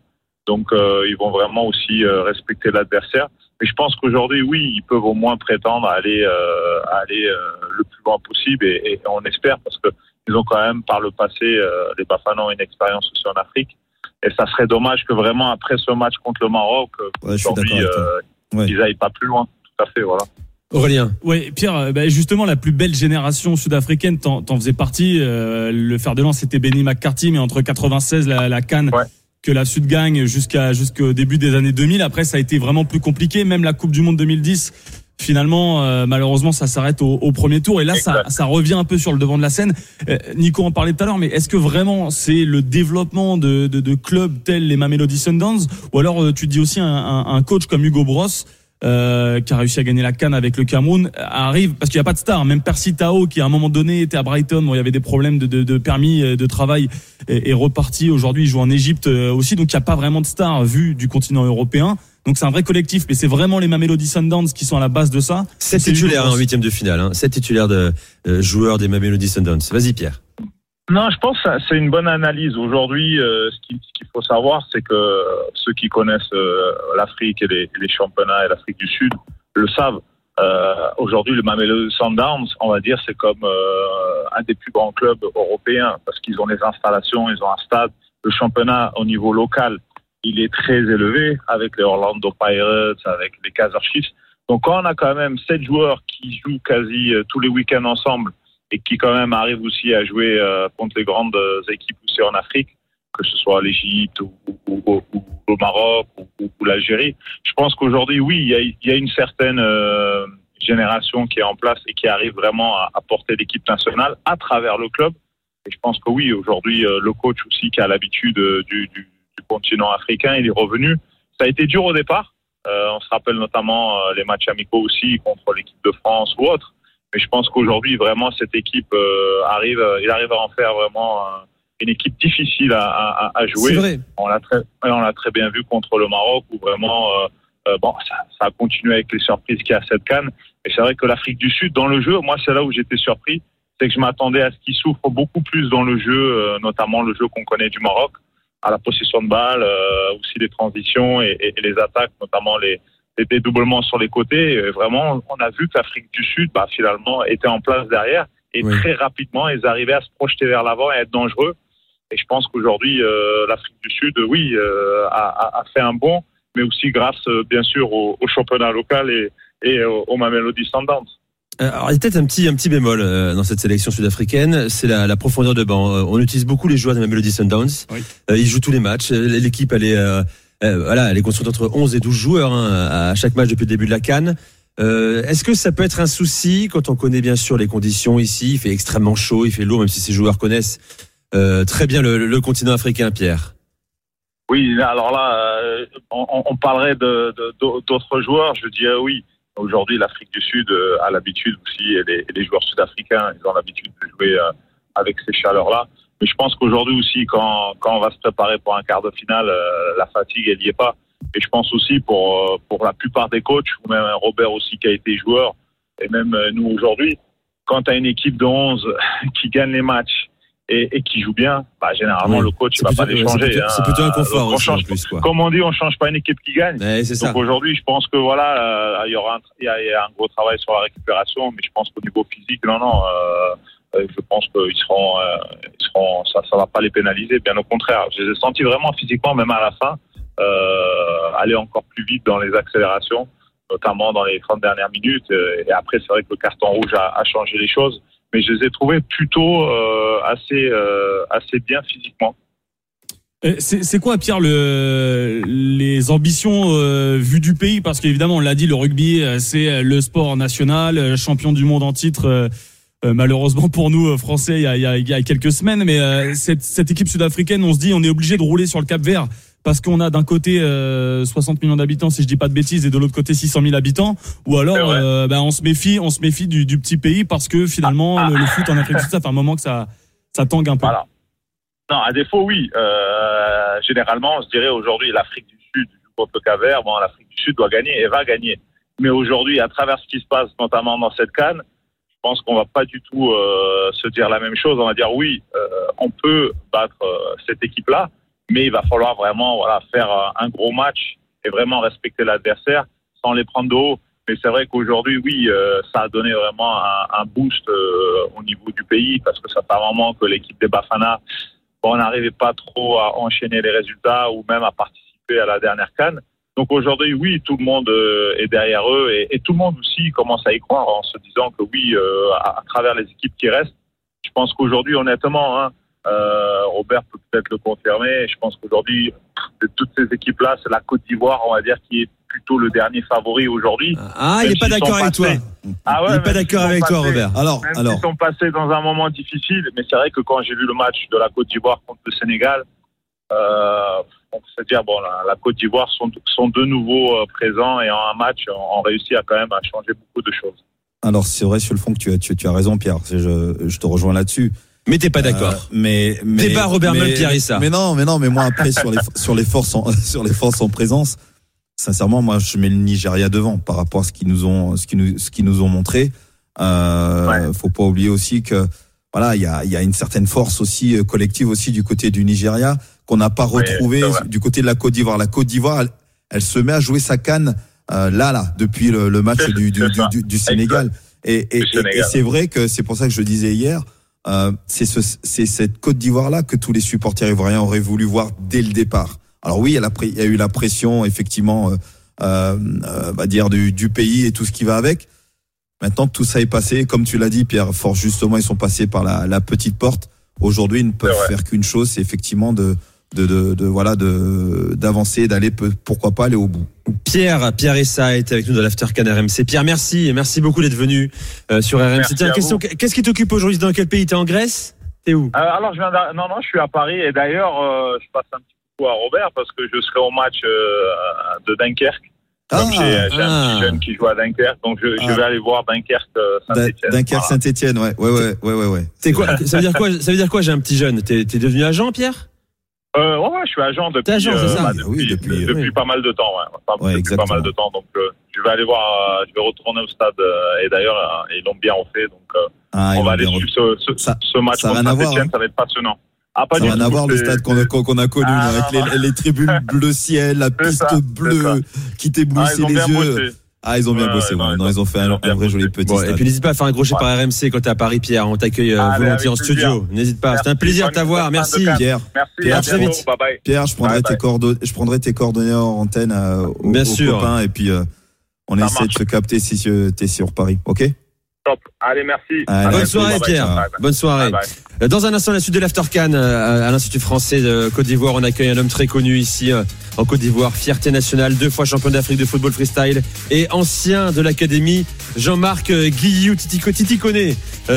Donc euh, ils vont vraiment aussi euh, respecter l'adversaire. Mais je pense qu'aujourd'hui, oui, ils peuvent au moins prétendre à aller, euh, à aller euh, le plus loin possible et, et on espère parce que ils ont quand même par le passé, euh, les Bafana ont une expérience aussi en Afrique. Et ça serait dommage que vraiment après ce match contre le Maroc, Ouais, aujourd'hui, euh, Ouais. ils aillent pas plus loin. Tout à fait, voilà. Aurélien. Ouais, Pierre, bah, justement, la plus belle génération sud-africaine, t'en, t'en faisais partie. euh, le fer de lance, c'était Benny McCarthy, mais entre 96, la, la Cannes, Ouais. Que la Sud gagne jusqu'à jusqu'au début des années 2000. Après, ça a été vraiment plus compliqué. Même la Coupe du Monde 2010, finalement, euh, malheureusement, ça s'arrête au, au premier tour. Et là, ça, ça revient un peu sur le devant de la scène. Euh, Nico en parlait tout à l'heure, mais est-ce que vraiment c'est le développement de, de, de clubs tels les Mamelody Sundowns, ou alors euh, tu dis aussi un, un, un coach comme Hugo Bross? Euh, qui a réussi à gagner la canne avec le Cameroun, arrive parce qu'il n'y a pas de star. Même Percy Tao, qui à un moment donné était à Brighton, où il y avait des problèmes de, de, de permis euh, de travail, est, reparti. Aujourd'hui, il joue en Égypte euh, aussi, donc il n'y a pas vraiment de star vu du continent européen. Donc c'est un vrai collectif, mais c'est vraiment les Mamelody Sundowns qui sont à la base de ça. Sept titulaires hein, en huitième de finale. Hein. Sept titulaires de euh, joueurs des Mamelody Sundowns. Vas-y Pierre. Non, je pense que c'est une bonne analyse. Aujourd'hui, euh, ce qu'il faut savoir, c'est que ceux qui connaissent euh, l'Afrique et les, championnats et l'Afrique du Sud le savent. Euh, Aujourd'hui, le Mamelody Sundowns, on va dire, c'est comme un des plus grands clubs européens parce qu'ils ont les installations, ils ont un stade. Le championnat au niveau local, il est très élevé avec les Orlando Pirates, avec les Kaiser. Donc, quand on a quand même sept joueurs qui jouent quasi tous les week-ends ensemble et qui quand même arrivent aussi à jouer euh, contre les grandes euh, équipes aussi en Afrique, que ce soit l'Égypte ou, ou, ou- ou le Maroc ou, l'Algérie. Je pense qu'aujourd'hui, oui, il y a, y a une certaine euh, génération qui est en place et qui arrive vraiment à, à porter l'équipe nationale à travers le club. Et je pense que oui, aujourd'hui, euh, le coach aussi qui a l'habitude du, du, du continent africain, il est revenu. Ça a été dur au départ. Euh, on se rappelle notamment les matchs amicaux aussi contre l'équipe de France ou autre. Mais je pense qu'aujourd'hui, vraiment, cette équipe euh, arrive, il arrive à en faire vraiment euh, une équipe difficile à, à, à jouer. Vrai. On l'a très, on l'a très bien vu contre le Maroc où vraiment, euh, euh, bon, ça, ça a continué avec les surprises qu'il y a à cette canne. Et c'est vrai que l'Afrique du Sud, dans le jeu, moi, c'est là où j'étais surpris, c'est que je m'attendais à ce qu'ils souffrent beaucoup plus dans le jeu, euh, notamment le jeu qu'on connaît du Maroc, à la possession de balle, euh, aussi les transitions et, et- et les attaques, notamment les, les dédoublements sur les côtés. Et vraiment, on a vu que l'Afrique du Sud, bah, finalement, était en place derrière. Et Oui. très rapidement, ils arrivaient à se projeter vers l'avant et à être dangereux. Et je pense qu'aujourd'hui, euh, l'Afrique du Sud, oui, euh, a, a- a fait un bond, mais aussi grâce, euh, bien sûr, au, au championnat local et, et au, au Mamelody Sundowns. Euh, Alors, il y a peut-être un petit, un petit bémol euh, dans cette sélection sud-africaine, c'est la, la profondeur de banc. Euh, On utilise beaucoup les joueurs des Mamelody Sundowns. Oui. Euh, ils jouent tous les matchs. L'équipe, elle est, voilà, elle est construite entre 11 et 12 joueurs hein, à chaque match depuis le début de la Cannes. Euh, Est-ce que ça peut être un souci quand on connaît bien sûr les conditions ici? Il fait extrêmement chaud, il fait lourd, même si ces joueurs connaissent euh, très bien le, le continent africain, Pierre. Oui, alors là, euh, on, on parlerait d'autres joueurs. Je dirais oui, Aujourd'hui, l'Afrique du Sud euh, a l'habitude aussi, et les, et les joueurs sud-africains, ils ont l'habitude de jouer euh, avec ces chaleurs-là. Mais je pense qu'aujourd'hui aussi, quand, quand on va se préparer pour un quart de finale, euh, la fatigue, elle n'y est pas. Et je pense aussi pour, euh, pour la plupart des coachs, ou même Robert aussi qui a été joueur, et même euh, nous aujourd'hui, quand tu as une équipe de 11 <laughs> qui gagne les matchs et, et qui joue bien, bah, généralement Oui. le coach ne va plutôt- pas les c'est changer. hein. c'est plutôt un confort on aussi, en change- plus, quoi. Comme on dit, on change pas une équipe qui gagne. Donc aujourd'hui, je pense que voilà, euh, il y aura un, y a, il y a un gros travail sur la récupération, mais je pense qu'au niveau physique, non, non, euh, je pense qu'ils seront, euh, ils seront, ça, ça va pas les pénaliser, bien au contraire. Je les ai sentis vraiment physiquement, même à la fin, euh, aller encore plus vite dans les accélérations, notamment dans les 30 dernières minutes. Euh, Et après, c'est vrai que le carton rouge a, changé les choses, mais je les ai trouvés plutôt euh, assez, euh, assez bien physiquement. Euh, C'est quoi, Pierre, le, les ambitions euh, vues du pays? Parce qu'évidemment, on l'a dit, le rugby, euh, c'est le sport national, euh, champion du monde en titre. Euh, malheureusement pour nous, euh, Français, il y a, il y a- il y a quelques semaines. Mais euh, cette, cette équipe sud-africaine, on se dit, on est obligé de rouler sur le Cap Vert parce qu'on a d'un côté euh, 60 millions d'habitants, si je dis pas de bêtises, et de l'autre côté 600 000 habitants. Ou alors, bah, on se méfie, on se méfie du, du petit pays parce que finalement, le, le foot en Afrique du Sud, ça fait un moment que ça, ça tangue un peu. Voilà. Non, à défaut, oui. Généralement, je dirais aujourd'hui, l'Afrique du Sud contre le Cap-Vert. Bon, l'Afrique du Sud doit gagner et va gagner. Mais aujourd'hui, à travers ce qui se passe, notamment dans cette canne, je pense qu'on va pas du tout euh, se dire la même chose. On va dire oui, euh, on peut battre euh, cette équipe-là, mais il va falloir vraiment faire un gros match et vraiment respecter l'adversaire sans les prendre de haut. Mais c'est vrai qu'aujourd'hui, oui, ça a donné vraiment un, boost au niveau du pays parce que ça fait un moment que l'équipe des Bafana on n'arrivait pas trop à enchaîner les résultats ou même à participer à la dernière canne. Donc aujourd'hui, oui, tout le monde euh, est derrière eux et, et tout le monde aussi commence à y croire en se disant que oui, euh, à, à travers les équipes qui restent, je pense qu'aujourd'hui, honnêtement, hein, euh, Robert peut peut-être le confirmer, je pense qu'aujourd'hui, de toutes ces équipes-là, c'est la Côte d'Ivoire, on va dire, qui est plutôt le dernier favori aujourd'hui. Ah, il Même est pas d'accord avec toi. Ah ouais, il est pas d'accord avec toi, Robert. Alors, même alors. s'ils sont passés dans un moment difficile, mais c'est vrai que quand j'ai vu le match de la Côte d'Ivoire contre le Sénégal, euh, on peut se dire bon, la, la Côte d'Ivoire sont, sont de nouveau euh, présents et en un match, on, on réussit à quand même à changer beaucoup de choses. Alors c'est vrai sur le fond que tu as, tu, tu as raison, Pierre. Je, je te rejoins là-dessus. Mais t'es pas d'accord. Euh, mais, mais Débat Robert mais- Pierre Issa. Mais non, mais non, mais moi après sur les <laughs> sur les forces en, <laughs> sur les forces en présence, sincèrement, moi je mets le Nigeria devant par rapport à ce qu'ils nous ont ce qu'ils nous ce qu'ils nous ont montré. Euh, Faut pas oublier aussi que voilà, il y a il y a une certaine force aussi euh, collective aussi du côté du Nigeria qu'on n'a pas retrouvé du côté de la Côte d'Ivoire. La Côte d'Ivoire, elle, elle se met à jouer sa canne euh, là là depuis le, le match du du, du, du- Sénégal. Et, et, et- c'est vrai que c'est pour ça que je disais hier, euh, c'est ce, c'est cette Côte d'Ivoire là que tous les supporters ivoiriens auraient voulu voir dès le départ. Alors oui, il y a, la pré- il y a eu la pression effectivement, euh, euh, euh, va dire du, du pays et tout ce qui va avec. Maintenant que tout ça est passé, comme tu l'as dit, Pierre, fort justement, ils sont passés par la, la petite porte. Aujourd'hui, ils ne peuvent faire qu'une chose, c'est effectivement de, de, de, de- voilà, de d'avancer, d'aller pourquoi pas aller au bout. Pierre, Pierre Essa est avec nous dans l'Aftercan RMC. Pierre, merci, merci beaucoup d'être venu euh, sur RMC. Merci Tiens, à question, qu'est-ce qui t'occupe aujourd'hui? Dans quel pays? T'es en Grèce? T'es où? Euh, alors, je viens non, non, je suis à Paris et d'ailleurs, euh, je passe un petit coup à Robert parce que je serai au match euh, de Dunkerque. Comme j'ai j'ai un ah. petit jeune qui joue à Dunkerque, donc je, je Ah. vais aller voir Dunkerque Dun- Saint-Etienne. Dunkerque Saint-Etienne, ouais, ouais, ouais, ouais, ouais, quoi? Ça veut dire quoi? Ça veut dire quoi J'ai un petit jeune? T'es t'es devenu agent, Pierre? Euh, ouais, je suis agent depuis, agent, ça bah, Oui, depuis, depuis, depuis, oui. pas mal de temps, ouais. Depuis pas mal de temps. Donc, euh, je vais aller voir, euh, je vais retourner au stade euh, et d'ailleurs, euh, ils l'ont bien fait. Donc, euh, Ah, on va aller suivre ce, ce, Ça- ce match ça contre Saint-Etienne, hein. ça va être passionnant. Ah, pas Ça du n'a rien tout, à voir le stade qu'on a, qu'on a connu, Ah, avec les, les tribunes bleu ciel, la <laughs> piste bleue qui Ah, t'éblouissait ont les yeux. bossé. Ah, ils ont bien Ouais, bossé, ouais, ouais. non, ils ont fait un, vrai joli petit Bon, et puis n'hésite pas à faire un crochet Ouais. par RMC quand t'es à Paris, Pierre. On t'accueille euh, volontiers en studio. N'hésite pas. C'était un plaisir de t'avoir. Merci. Pierre, Merci, Pierre, à très vite. bye bye. Pierre, je prendrai Bye, tes coordonnées, je prendrai tes coordonnées en antenne euh, aux, Bien aux sûr. copains et puis euh, on Ça essaie marche. de se capter si tu es sur Paris. Ok? Top. Allez, merci. Allez, À Bonne soirée. Pierre. Bye bye. Bonne soirée. Dans un instant, la suite de l'Aftercan euh, à l'Institut français de Côte d'Ivoire, on accueille un homme très connu ici euh, en Côte d'Ivoire, fierté nationale, deux fois champion d'Afrique de football freestyle et ancien de l'académie, Jean-Marc euh, Guillou Titico-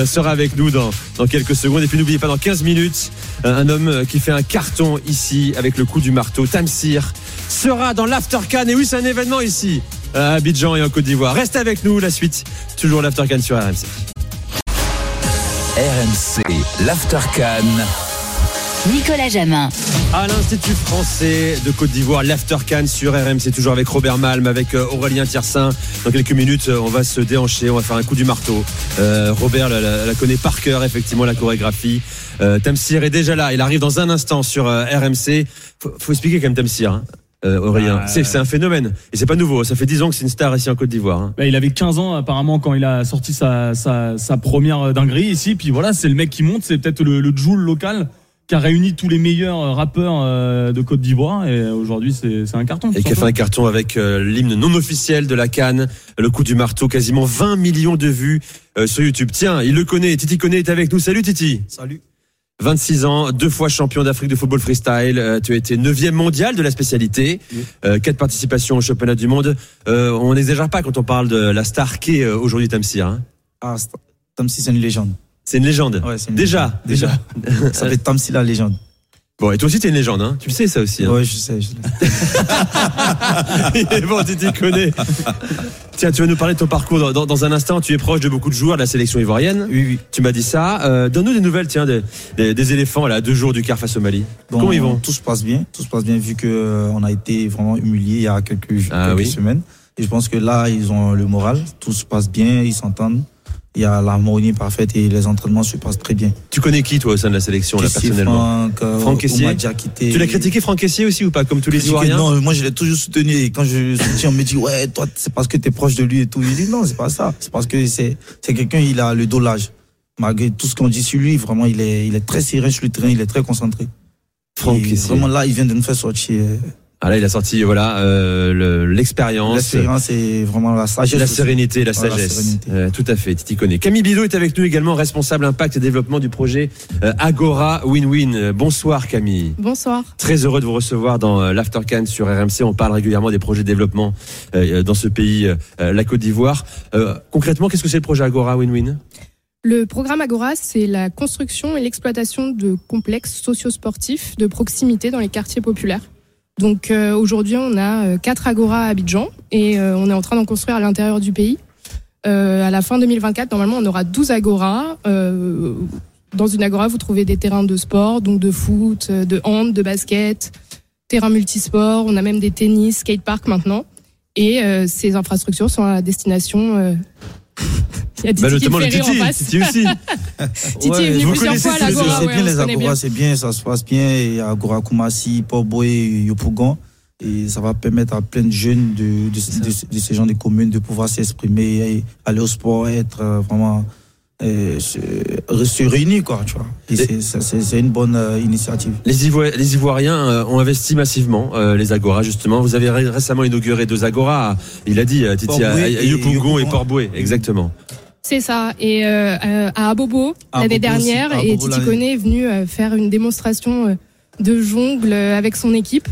sera avec nous dans, quelques secondes. Et puis n'oubliez pas, dans 15 minutes, un homme qui fait un carton ici avec le coup du marteau, Tamsir, sera dans l'Aftercan. Et oui, c'est un événement ici. à Abidjan et en Côte d'Ivoire. Reste avec nous, la suite, toujours l'Aftercan sur RMC. RMC, l'Aftercan. Nicolas Jamin. À l'Institut français de Côte d'Ivoire, l'Aftercan sur RMC, toujours avec Robert Malm, avec euh, Aurélien Tiersin. Dans quelques minutes, euh, on va se déhancher, on va faire un coup du marteau. Euh, Robert la, la- la connaît par cœur, effectivement, la chorégraphie. Euh, Tamsir est déjà là, il arrive dans un instant sur euh, RMC. Faut, faut expliquer quand même Tamsir, hein, euh, Aurélien. Bah, c'est, un phénomène. Et c'est pas nouveau, ça fait 10 ans que c'est une star ici en Côte d'Ivoire. hein. Bah, il avait 15 ans apparemment quand il a sorti sa, sa, sa première dinguerie ici. Puis voilà, c'est le mec qui monte, c'est peut-être le, le Joule local qui a réuni tous les meilleurs rappeurs euh, de Côte d'Ivoire. Et aujourd'hui, c'est c'est un carton. Et qui a fait un carton avec euh, l'hymne non officiel de la Cannes, le coup du marteau, quasiment 20 millions de vues euh, sur YouTube. Tiens, il le connaît, Titi connaît est avec nous. Salut Titi. Salut. 26 ans, deux fois champion d'Afrique de football freestyle. Euh, tu as été 9e mondial de la spécialité. Euh, quatre participations au championnat du monde. Euh, on n'exagère pas quand on parle de la star qu'est euh, aujourd'hui Tamsir. Hein. Ah, c'est- Tamsi, c'est une légende. C'est une légende. Ouais, une Déjà, légende. déjà. Ça fait Tamsi la légende. Bon, et toi aussi t'es une légende, hein. Tu le sais ça aussi. Hein. Ouais, je sais. je. Il <laughs> est bon, tu t'y connais. Tiens, tu vas nous parler de ton parcours dans, dans- dans un instant. Tu es proche de beaucoup de joueurs de la sélection ivoirienne. Oui, oui. Tu m'as dit ça. Euh, Donne-nous des nouvelles, tiens, des, des- des éléphants là, deux jours du quart face au Mali. Bon, Comment ils vont? Tout se passe bien. Tout se passe bien vu que euh, a été vraiment humilié il y a quelques, Ah quelques oui. semaines. Et je pense que là, ils ont le moral. Tout se passe bien. Ils s'entendent. Il y a l'harmonie parfaite et les entraînements se passent très bien. Tu connais qui, toi, au sein de la sélection, là, personnellement Franck, euh, Franck Diakité. Tu l'as critiqué, Franck Kessié aussi, ou pas, comme tous les Ivoiriens Non, moi je l'ai toujours soutenu. Et quand je soutiens, on me dit ouais, toi c'est parce que tu es proche de lui et tout. Je dis non, c'est pas ça. C'est parce que c'est c'est quelqu'un, il a le dos large. Malgré tout ce qu'on dit sur lui, vraiment, il est, il est très serein sur le terrain, il est très concentré. Franck Et Kessié. Vraiment là, il vient de nous faire sortir. Euh, Ah là, il a sorti, voilà, euh, le- l'expérience. L'expérience et vraiment la sagesse. La sérénité, la Voilà, la sagesse. sérénité. Euh, tout à fait, Titi connaît. Camille Bidot est avec nous également, responsable impact et développement du projet euh, Agora Win-Win. Euh, Bonsoir Camille. Bonsoir. Très heureux de vous recevoir dans euh, l'Aftercan sur RMC. On parle régulièrement des projets de développement euh, dans ce pays, euh, la Côte d'Ivoire. Euh, concrètement, qu'est-ce que c'est le projet Agora Win-Win? Le programme Agora, c'est la construction et l'exploitation de complexes sociosportifs de proximité dans les quartiers populaires. Donc euh, aujourd'hui, on a euh, quatre Agora à Abidjan et euh, on est en train d'en construire à l'intérieur du pays. Euh, à la fin 2024, normalement, on aura 12 Agora. Euh, dans une Agora, vous trouvez des terrains de sport, donc de foot, de hand, de basket, terrains multisports. On a même des tennis, skateparks maintenant. Et ces infrastructures sont à destination. <laughs> Il y a Titi Bah, notamment me le Titi. Titi aussi. <laughs> Titi est venu plusieurs fois à l'Agora. C'est ouais, bien les Agora, c'est bien, ça se passe bien. Et Agora Kumasi, Boy, Yopougon. Et ça va permettre à plein de jeunes de, de, de- de ces gens des communes de pouvoir s'exprimer, aller au sport, être euh, vraiment. Euh, se, se quoi, tu vois. C'est- une bonne euh, initiative. Les, Ivo- les Ivoiriens euh, ont investi massivement euh, les Agora justement. Vous avez ré- récemment inauguré deux Agora. Il a dit Titi à, à et Yopougon et. Port-Boué, exactement. C'est ça. Et euh, euh, à Abobo, l'année aussi. dernière, et Titi Kone est venu euh, faire une démonstration euh, de jongle euh, avec son équipe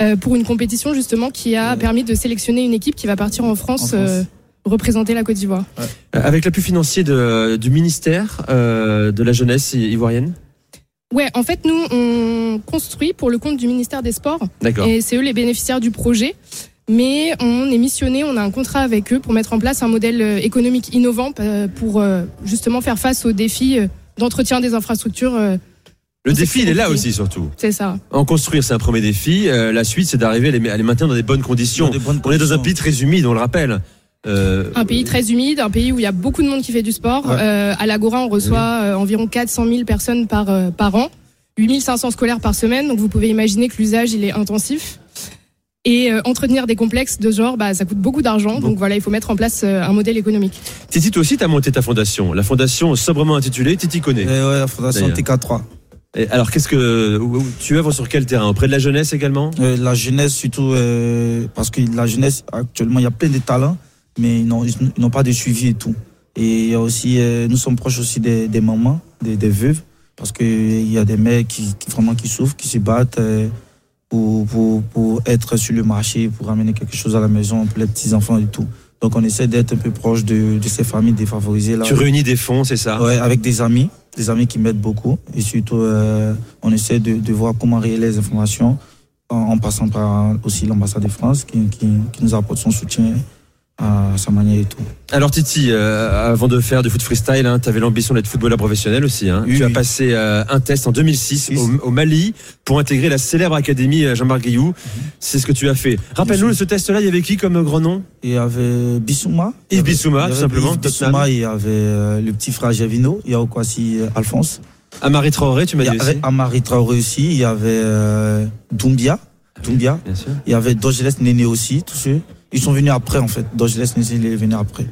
euh, pour une compétition justement qui a permis de sélectionner une équipe qui va partir en France, euh, représenter la Côte d'Ivoire. Euh, Avec l'appui financier de, du ministère euh, de la jeunesse ivoirienne. Ouais, en fait, nous, on construit pour le compte du ministère des Sports. D'accord. Et c'est eux les bénéficiaires du projet. Mais on est missionné, on a un contrat avec eux pour mettre en place un modèle euh, économique innovant pour justement faire face aux défis d'entretien des infrastructures. Le défi, il est là aussi surtout. C'est ça. En construire, c'est un premier défi. Euh, la suite, c'est d'arriver à les, à les maintenir dans des bonnes conditions. on est dans un pays très humide, on le rappelle. Euh, Un pays très humide, un pays où il y a beaucoup de monde qui fait du sport. Ouais. Euh, à l'Agora, on reçoit euh, environ 400 000 personnes par, euh, par an, 8500 scolaires par semaine. Donc vous pouvez imaginer que l'usage, il est intensif. Et euh, entretenir des complexes de ce genre, bah, ça coûte beaucoup d'argent. Donc voilà, il faut mettre en place euh, un modèle économique. Titi, toi aussi, tu as monté ta fondation. La fondation sobrement intitulée Titi connaît. ouais, la fondation TK3. Et alors, qu'est-ce que tu œuvres sur quel terrain? Auprès de la jeunesse également? Euh, la jeunesse surtout euh, parce que la jeunesse actuellement il y a plein de talents mais ils n'ont pas de suivi et tout. Et il y a aussi euh, nous sommes proches aussi des, des mamans des, des veuves parce que il y a des mères qui, qui vraiment qui souffrent qui se battent euh, pour, pour, pour être sur le marché pour amener quelque chose à la maison pour les petits enfants et tout. Donc on essaie d'être un peu proche de, de ces familles défavorisées là Tu réunis des fonds, c'est ça? Ouais, avec des amis, des amis qui m'aident beaucoup. Et surtout, euh, on essaie de, de voir comment relayer les informations en, en passant par aussi l'ambassade de France qui, qui, qui nous apporte son soutien à sa manière et tout. Alors Titi, euh, avant de faire du foot freestyle, hein, tu avais l'ambition d'être footballeur professionnel aussi. Hein. Oui, tu as passé euh, un test en 2006 au, au Mali pour intégrer la célèbre académie euh, Jean-Marc Guillou. C'est ce que tu as fait. Rappelle-nous, ce test-là, il y avait qui comme grand nom? Il y avait Bissouma. Yves Bissouma, Il y avait tout simplement, Yves. Bissouma, il y avait euh, le petit frère Javino, il y a aussi euh, Alphonse. Amari Traoré, tu m'as Il y dit avait aussi. Amari Traoré aussi, il y avait euh, Doumbia. Doumbia. Bien sûr. Il y avait Dogeles Néné aussi, tous ceux. Ils sont venus après en fait. Dogeles Néné, il est venu après.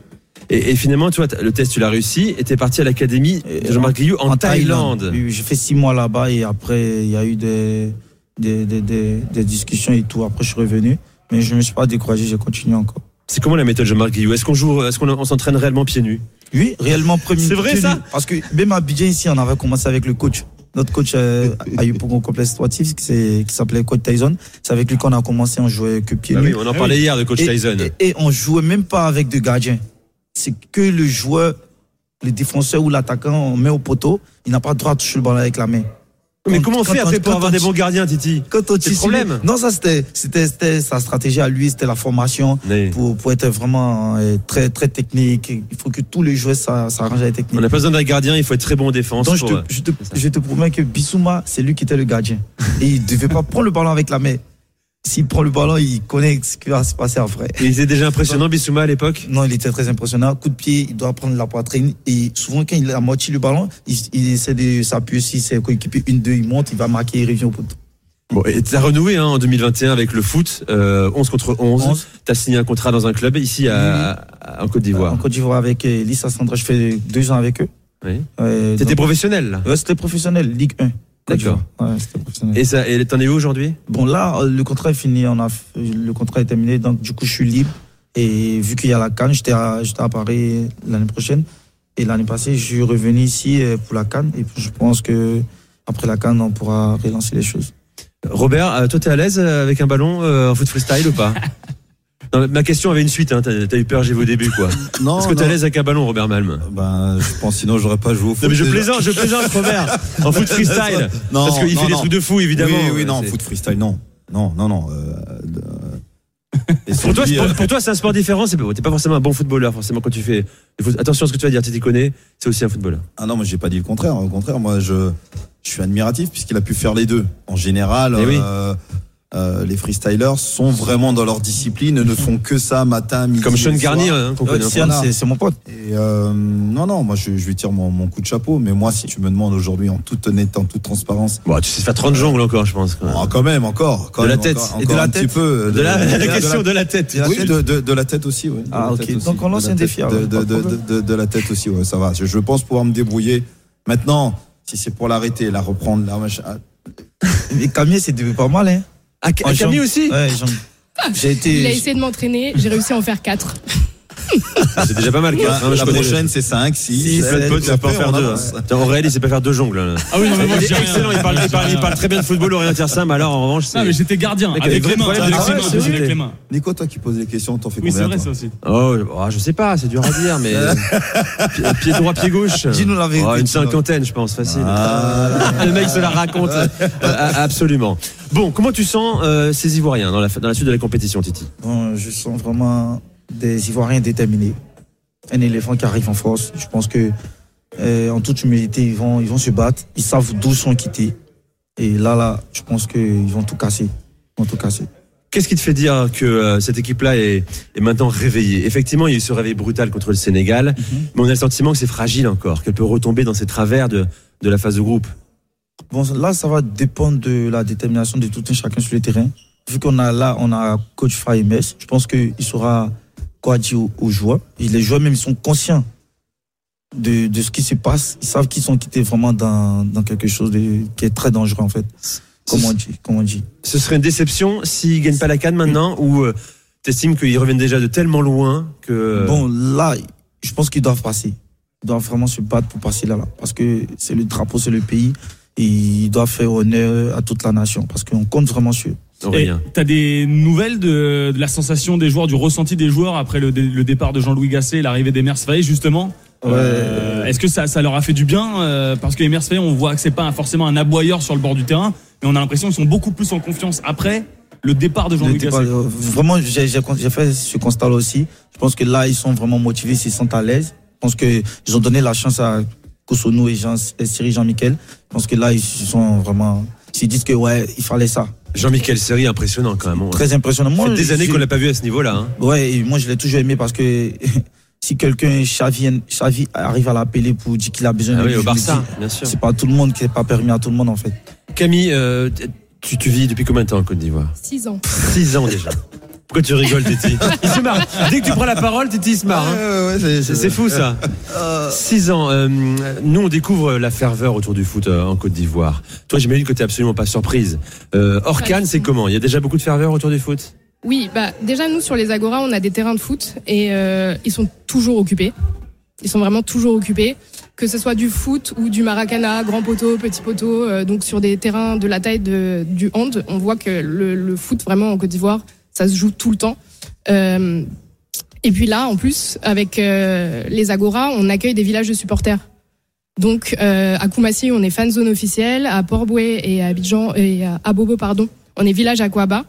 Et, et finalement, tu vois, le test, tu l'as réussi et t'es parti à l'académie de Jean-Marc Guillou en, Thaïlande. Oui, oui, j'ai fait six mois là-bas et après, il y a eu des, des, des, des, des discussions et tout. Après, je suis revenu. Mais je ne me suis pas découragé, j'ai continué encore. C'est comment la méthode Jean-Marc Guillou Est-ce qu'on joue, est-ce qu'on on s'entraîne réellement pieds nus? Oui, réellement premier. C'est vrai, ça? Parce que même à Abidjan ici, on avait commencé avec le coach. Notre coach euh, a eu pour un complexe sportif qui, s'appelait Coach Tyson. C'est avec lui qu'on a commencé, on jouait que pieds Ah nus. oui, on en parlait hier de Coach Et- Tyson. Et, et on jouait même pas avec de gardien. C'est que le joueur, le défenseur ou l'attaquant, on met au poteau, il n'a pas le droit de toucher le ballon avec la main. Mais comment on fait après pour avoir des bons gardiens, Titi quand on le problème. Non, ça c'était, c'était, c'était sa stratégie à lui, c'était la formation Oui. pour, pour être vraiment euh, très, très technique. Il faut que tous les joueurs s'a- s'arrangent avec la technique. On n'a pas besoin d'un gardien, il faut être très bon en défense. Donc, je, pour, euh, te, je, te, je te promets que Bissouma, c'est lui qui était le gardien. Et il devait pas <laughs> prendre le ballon avec la main. S'il prend le ballon, il connaît ce qui va se passer après. Il était déjà impressionnant, Bissouma, à l'époque? Non, il était très impressionnant. Coup de pied, il doit prendre la poitrine. Et souvent, quand il a moitié le ballon, il, il essaie de s'appuyer sur ses coéquipiers. Une, deux, il monte, il va marquer, il revient au poteau. Bon, et t'as renoué hein, en 2021 avec le foot, euh, 11 contre 11. 11. T'as signé un contrat dans un club ici à, à- en Côte d'Ivoire. En Côte d'Ivoire avec euh, Lissa Sandra, je fais deux ans avec eux. Oui. Euh, T'étais professionnel là? Ouais, c'était professionnel, Ligue 1. D'accord. Ouais, c'était professionnel. Et ça, et t'en es où aujourd'hui? Bon, là, euh, le contrat est fini. On a, le contrat est terminé. Donc, du coup, je suis libre. Et vu qu'il y a la Cannes, j'étais à, j'étais à Paris l'année prochaine. Et l'année passée, je suis revenu ici euh, pour la Cannes. Et je pense que après la Cannes, on pourra relancer les choses. Robert, euh, toi t'es à l'aise avec un ballon en foot freestyle ou pas? <laughs> Non, Ma question avait une suite, hein, t'as eu peur, j'ai vu au début quoi. <laughs> Non, Est-ce que t'es à l'aise avec un ballon, Robert Malm? Ben, je pense sinon j'aurais pas joué au foot. Non mais je déjà. plaisante, je plaisante Robert En foot <laughs> freestyle Non, Parce qu'il non, fait des trucs de fou évidemment. Oui, oui, non, foot freestyle, non. Non, non, non. euh, et Pour toi, euh, pour toi, c'est un sport différent. T'es pas forcément un bon footballeur, forcément quand tu fais. Attention à ce que tu vas dire. Titi connaît, c'est aussi un footballeur. Ah non, moi j'ai pas dit le contraire. Au contraire, moi je, je suis admiratif puisqu'il a pu faire les deux. En général, Eh oui. Euh, les freestylers sont vraiment dans leur discipline, ne font que ça matin, midi. Comme Sean. Garnier, hein, c'est, mon pote. Et euh, non, non, moi je, je lui tire mon, mon coup de chapeau. Mais moi, si tu me demandes aujourd'hui en toute honnêteté, en toute transparence, Bon, tu sais faire 30 jongles encore, je pense. quand même. oh, quand même, encore, quand De la tête. encore, Et de la un tête. petit peu. De la, <laughs> la question de la tête. Oui, de, de, de la tête aussi, oui. Ah, la ok. aussi. Donc, on lance la un défi, De, la tête aussi, ouais, ça va. Je, je pense pouvoir me débrouiller. Maintenant, si c'est pour l'arrêter, la reprendre, <laughs> là, machin, ah, Et Camille, c'était pas mal, hein. Ah, Ca- En Camille aussi Ouais, jambe. J'ai été. Il a essayé de m'entraîner, j'ai réussi à en faire 4. <laughs> C'est déjà pas mal. hein, je la prochaine, c'est 5, 6. J'ai plein de potes, il sait pas en faire deux. hein. Aurélien, il sait pas faire deux jongles. là. Ah oui, non, mais moi, il est excellent, il parle, il parle, il parle très bien de football, Aurélien Tiersin, mais alors en revanche, c'est. Non, mais j'étais gardien. Avec avec les mains. Avec les mains. main, Avec c'est les mains. Nico, toi qui poses les questions, t'en fais Oui, c'est combien vrai, ça aussi. Oh, oh, je sais pas, c'est dur à dire, mais. <laughs> pied, droit, pied gauche. Dis-nous la vérité, Oh, une cinquantaine, je pense, facile. Ah. Le mec se la raconte. Euh, absolument. Bon, comment tu sens euh, ces Ivoiriens dans la, suite de la compétition, Titi? Bon, je sens vraiment des Ivoiriens déterminés. Un éléphant qui arrive en force. Je pense que, euh, en toute humilité, ils vont, ils vont se battre. Ils savent d'où sont quittés. Et là, là, je pense qu'ils vont tout casser. Ils vont tout casser. Qu'est-ce qui te fait dire que euh, cette équipe-là est, est maintenant réveillée? Effectivement, il y a eu ce réveil brutal contre le Sénégal, mais on a le sentiment que c'est fragile encore, qu'elle peut retomber dans ses travers de, de la phase de groupe. Bon, là, ça va dépendre de la détermination de tout un chacun sur le terrain. Vu qu'on a là, on a coach Faïmes, je pense qu'il saura quoi dire aux, joueurs. Et les joueurs même, ils sont conscients de, de ce qui se passe. Ils savent qu'ils sont quittés vraiment dans, dans quelque chose de, qui est très dangereux, en fait. Comme on dit, comme on dit. Ce serait une déception s'ils gagnent pas la canne maintenant, ou euh, t'estimes qu'ils reviennent déjà de tellement loin que. Bon, là, je pense qu'ils doivent passer. Ils doivent vraiment se battre pour passer là, là. Parce que c'est le drapeau, c'est le pays. Et ils doivent faire honneur à toute la nation. Parce qu'on compte vraiment sur eux. Et Aurélien. t'as des nouvelles de, de la sensation des joueurs, du ressenti des joueurs après le, dé- le départ de Jean-Louis Gasset et l'arrivée des Faye justement Euh, Est-ce que ça, ça leur a fait du bien euh, Parce que Emers Faye, on voit que c'est pas forcément un aboyeur sur le bord du terrain, mais on a l'impression qu'ils sont beaucoup plus en confiance après le départ de Jean-Louis Gasset. euh, Vraiment, j'ai fait ce constat-là aussi. Je pense que là, ils sont vraiment motivés, ils se sentent à l'aise. Je pense qu'ils ont donné la chance à Kosono et, Jean, et Cyril Jean-Michel. Je pense que là, ils se sont vraiment. Ils se disent que ouais, il fallait ça. Jean-Michel Seri, impressionnant quand même. hein. Très impressionnant. Ça Moi, fait des années qu'on l'a pas vu à ce niveau-là. hein. Ouais, et moi je l'ai toujours aimé parce que <laughs> si quelqu'un, Xavi, Xavi arrive à l'appeler pour dire qu'il a besoin Ah de oui, lui, au Barça, dis, bien sûr. C'est pas tout le monde qui n'est pas permis à tout le monde en fait. Camille, euh, tu, tu vis depuis combien de temps en Côte d'Ivoire? 6 ans. 6 ans déjà. <laughs> Pourquoi tu rigoles, Titi <laughs> Il se marre. Dès que tu prends la parole, Titi il se marre. hein. C'est c'est fou ça. 6 ans. euh, nous, on découvre la ferveur autour du foot euh, en Côte d'Ivoire. Toi, j'imagine que tu absolument pas surprise. Euh, hors Cannes, c'est comment? Il y a déjà beaucoup de ferveur autour du foot? Oui, bah déjà nous sur les Agora, on a des terrains de foot et euh, ils sont toujours occupés. Ils sont vraiment toujours occupés, que ce soit du foot ou du maracana, grand poteau, petit poteau. euh, donc sur des terrains de la taille de, du hand, on voit que le, le foot vraiment en Côte d'Ivoire, ça se joue tout le temps. Euh, et puis là, en plus, avec euh, les Agora, on accueille des villages de supporters. Donc euh, à Koumassi, on est fan zone officielle, à Port-Boué et à Abidjan et à Abobo, pardon, on est village Aquaba.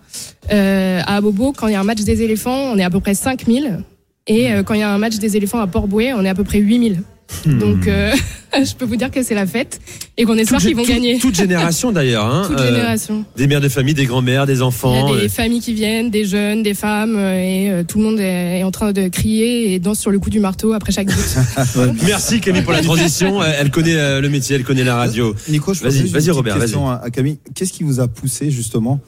Euh, à Abobo, quand il y a un match des éléphants, on est à peu près 5000 et euh, quand il y a un match des éléphants à Port-Boué, on est à peu près 8000. Donc euh, <laughs> je peux vous dire que c'est la fête et qu'on espère qu'ils vont gagner. Toute génération <laughs> d'ailleurs. Hein, Toute euh, génération. Des mères de famille, des grands-mères, des Il y enfants. a des euh, familles qui viennent, des jeunes, des femmes, et euh, tout le monde est, est en train de crier et danse sur le coup du marteau après chaque but. <laughs> Merci Camille pour la transition. Elle connaît euh, le métier, elle connaît la radio. Nico, je Vas-y, vas-y Robert, question à, à Camille. Qu'est-ce qui vous a poussé justement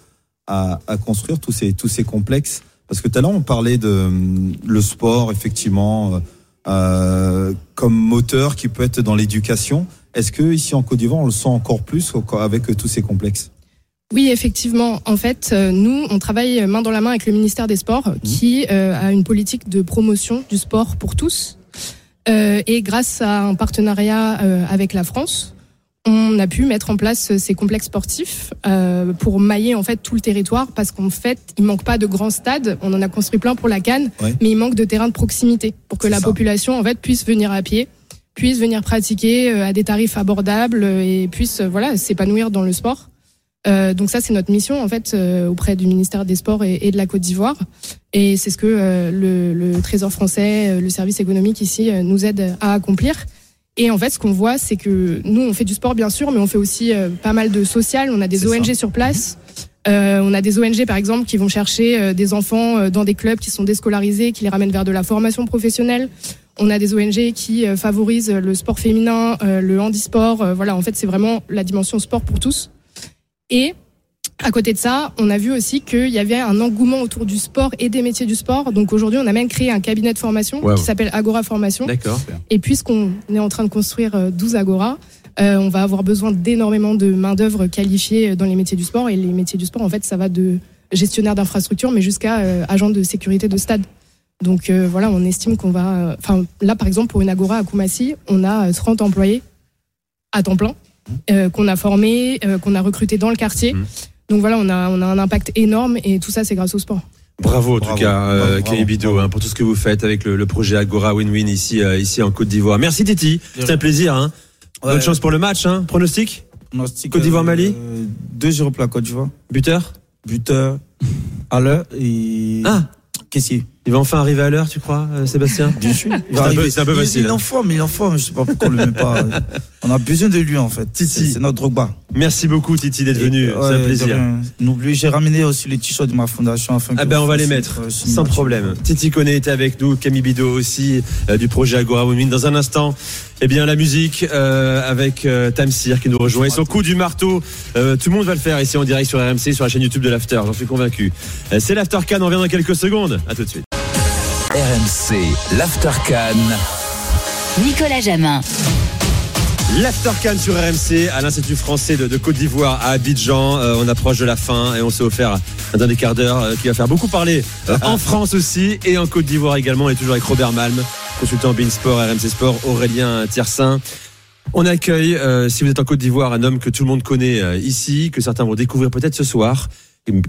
à, à construire tous ces, tous ces complexes? Parce que tout à l'heure, on parlait de hum, le sport, effectivement, euh, comme moteur qui peut être dans l'éducation. Est-ce que ici en Côte d'Ivoire, on le sent encore plus avec tous ces complexes? Oui, effectivement. En fait, euh, nous, on travaille main dans la main avec le ministère des Sports, qui euh, a une politique de promotion du sport pour tous. Euh, et grâce à un partenariat avec la France, on a pu mettre en place ces complexes sportifs euh, pour mailler en fait tout le territoire, parce qu'en fait, il manque pas de grands stades. On en a construit plein pour la Cannes, Ouais. mais il manque de terrains de proximité pour que la ça. population en fait puisse venir à pied puisse venir pratiquer euh, à des tarifs abordables euh, et puisse euh, voilà s'épanouir dans le sport. Euh, donc ça, c'est notre mission en fait euh, auprès du ministère des Sports et, et de la Côte d'Ivoire. Et c'est ce que euh, le, le Trésor français, euh, le service économique ici euh, nous aide à accomplir. Et en fait, ce qu'on voit, c'est que nous, on fait du sport bien sûr, mais on fait aussi euh, pas mal de social. On a des ONG ça. sur place. Euh, on a des ONG par exemple qui vont chercher euh, des enfants euh, dans des clubs qui sont déscolarisés, qui les ramènent vers de la formation professionnelle. On a des ONG qui favorisent le sport féminin, le handisport. voilà, en fait, c'est vraiment la dimension sport pour tous. Et à côté de ça, on a vu aussi qu'il y avait un engouement autour du sport et des métiers du sport. Donc aujourd'hui, on a même créé un cabinet de formation Wow. qui s'appelle Agora Formation. D'accord. Et puisqu'on est en train de construire euh, 12 Agora, euh, on va avoir besoin d'énormément de main-d'œuvre qualifiée dans les métiers du sport. Et les métiers du sport, en fait, ça va de gestionnaire d'infrastructure, mais jusqu'à euh, agent de sécurité de stade. Donc euh, voilà, on estime qu'on va. euh, Enfin, là, par exemple, pour une Agora à Koumassi, on a euh, 30 employés à temps plein euh, qu'on a formés, euh, qu'on a recrutés dans le quartier. Mhm. Donc voilà, on a, on a un impact énorme et tout ça, c'est grâce au sport. Bravo en tout Bravo, cas, euh, Bidot, hein, pour tout ce que vous faites avec le, le projet Agora Win-Win ici, euh, ici en Côte d'Ivoire. Merci Titi, c'est un plaisir. Hein. Bonne chance pour le match. Hein. Pronostic? Pronostic, Côte d'Ivoire, euh, Mali? 2-0 pour la Côte d'Ivoire. Buteur? Buteur à l'heure et. Ah Caissier. Il va enfin arriver à l'heure, tu crois, euh, Sébastien Bien sûr. Il C'est un peu- c'est un peu Il- facile, Il est hein. en forme, il est en forme. Je sais pas pourquoi on le met pas. On a besoin de lui en fait. Titi. C'est notre Drogba. Merci beaucoup Titi d'être venu, c'est un plaisir. N'oubliez, j'ai ramené aussi les t-shirts de ma fondation afin Ah ben on va les mettre sans problème. Titi Koné était avec nous, Camille Bidot aussi euh, du projet Agora Women. Dans un instant, eh bien la musique euh, avec euh, Tamsir qui nous rejoint. Et son coup du marteau, euh, tout le monde va le faire ici en direct sur RMC, sur la chaîne YouTube de l'After, j'en suis convaincu. Euh, C'est l'After Can, on revient dans quelques secondes. À tout de suite. RMC, l'Aftercan. Nicolas Jamin. L'After Can sur RMC à l'Institut français de, de Côte d'Ivoire à Abidjan. Euh, on approche de la fin et on s'est offert un dernier quart d'heure euh, qui va faire beaucoup parler euh, en <laughs> France aussi et en Côte d'Ivoire également. On est toujours avec Robert Malm, consultant Bein Sport, RMC Sport, Aurélien Tiersin. On accueille, euh, si vous êtes en Côte d'Ivoire, un homme que tout le monde connaît euh, ici, que certains vont découvrir peut-être ce soir.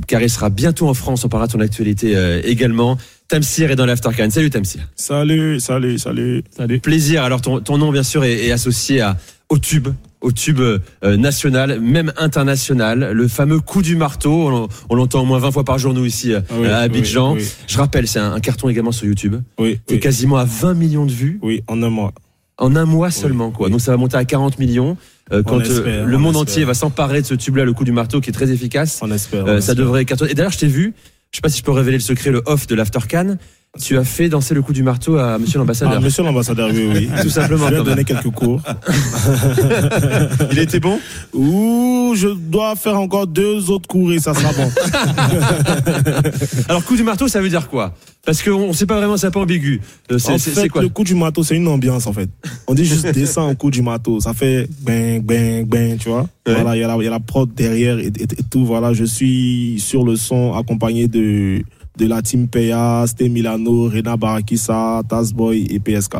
Car il sera bientôt en France. On parlera de son actualité euh, également. Tamsir est dans l'Aftercan. Salut Tamsir. Salut, salut, salut. Salut. Plaisir. Alors ton, ton nom bien sûr est, est associé à, au tube au tube euh, national, même international, le fameux coup du marteau. On, on l'entend au moins 20 fois par jour, nous, ici, euh, Ah oui, à Abidjan. oui, oui. Je rappelle, c'est un, un carton également sur YouTube. Oui, Et quasiment à 20 millions de vues. Oui, en un mois. En un mois seulement, quoi. Donc ça va monter à 40 millions. Euh, quand euh, espère, le on monde entier va s'emparer de ce tube-là, le coup du marteau, qui est très efficace. On espère. Euh, on ça espère. devrait cartonner. Et d'ailleurs, je t'ai vu, je sais pas si je peux révéler le secret, le off de l'Aftercan. Tu as fait danser le coup du marteau à monsieur l'ambassadeur. Ah, monsieur l'ambassadeur, oui, oui. <laughs> Tout simplement, Je lui ai donné quelques cours. <laughs> Il était bon Ouh, je dois faire encore deux autres cours et ça sera bon. <laughs> Alors, coup du marteau, ça veut dire quoi? Parce qu'on ne sait pas vraiment, c'est un peu ambigu. Euh, c'est- En fait, quoi? le coup du marteau, c'est une ambiance, en fait. On dit juste descend au coup du marteau. Ça fait bang, bang, bang, tu vois. Ouais. Voilà, il y, a la- il y a la prod derrière et, et- et tout. Voilà, je suis sur le son accompagné de, de la team PA, Sté Milano, Rena Barakissa, Tazboy et PSK.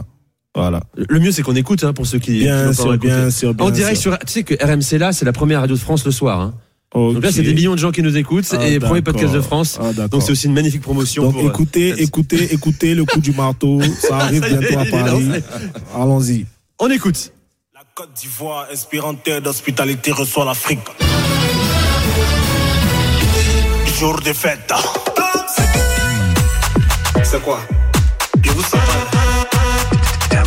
Voilà. Le mieux, c'est qu'on écoute hein, pour ceux qui. Bien qui sûr, bien sûr, bien En direct sûr. sur. Tu sais que RMC là, c'est la première radio de France le soir. hein. Donc là, c'est des millions de gens qui nous écoutent Ah, et premier podcast de France. Ah. Donc c'est aussi une magnifique promotion. Donc pour, euh, écoutez, écoutez, écoutez le coup du marteau. Ça <laughs> arrive Ça y est, bientôt à Paris. Allons-y. On écoute. La Côte d'Ivoire, inspirante terre d'hospitalité, reçoit l'Afrique. Jour de fête. C'est quoi Je vous sens Y'a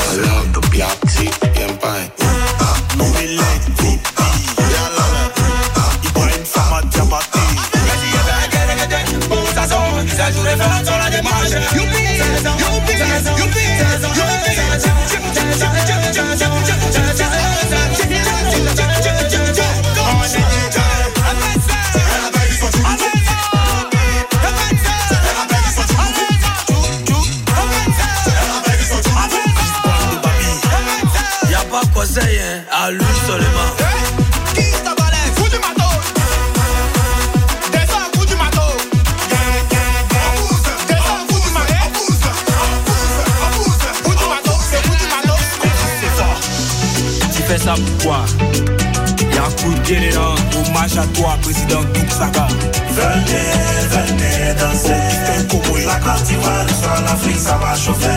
Y'a un coup de gueule là, hommage à toi, président Douk Saga. Venez, venez danser. La Côte d'Ivoire sur l'Afrique, ça va chauffer.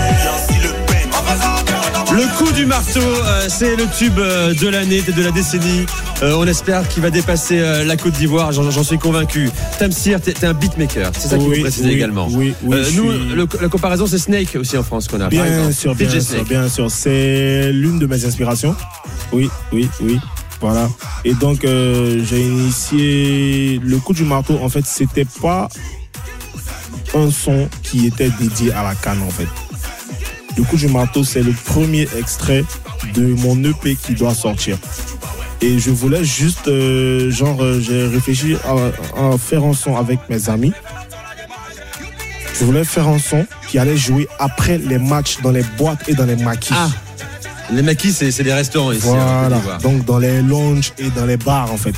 Le coup du marteau, euh, c'est le tube euh, de l'année, de la décennie. Euh, on espère qu'il va dépasser la Côte d'Ivoire, j'en suis convaincu. Tamsir, t'es t'es un beatmaker, c'est ça qu'il Oui, faut préciser oui, également. oui, oui, nous, suis- le- la comparaison, c'est Snake aussi en France qu'on a. par Bien exemple. sûr, bien DJ sûr, Snake. bien sûr. C'est l'une de mes inspirations. Oui, oui, oui. Voilà. Et donc, euh, j'ai initié le coup du marteau. En fait, c'était pas un son qui était dédié à la canne, en fait. Le coup du marteau, c'est le premier extrait de mon EP qui doit sortir. Et je voulais juste, euh, genre, euh, j'ai réfléchi à, faire un son avec mes amis. Je voulais faire un son qui allait jouer après les matchs dans les boîtes et dans les maquis. Ah, les maquis, c'est c'est des restaurants ici. hein, Voilà. Donc dans les lounges et dans les bars en fait.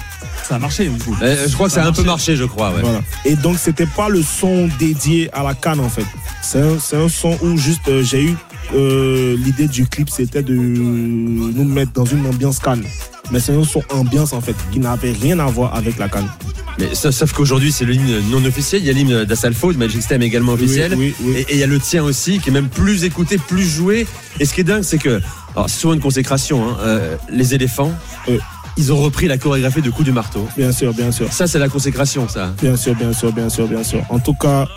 Ça a marché du coup. Euh, je crois que ça a un peu marché, je crois. ouais. Voilà. Et donc c'était pas le son dédié à la canne en fait. C'est un, c'est un son où juste euh, j'ai eu euh, l'idée du clip, c'était de nous mettre dans une ambiance canne. Mais c'est un son ambiance en fait qui n'avait rien à voir avec la canne. Mais sauf, sauf qu'aujourd'hui, c'est l'hymne non officiel. Il y a l'hymne d'Assalfo, de Magic System également officiel. oui, oui. Et, et il y a le tien aussi, qui est même plus écouté, plus joué. Et ce qui est dingue, c'est que, alors c'est souvent une consécration, hein, euh, les éléphants, ils ont repris la chorégraphie de coup du marteau. Bien sûr, bien sûr. Ça, c'est la consécration, ça. Bien sûr, bien sûr, bien sûr, bien sûr. En tout cas,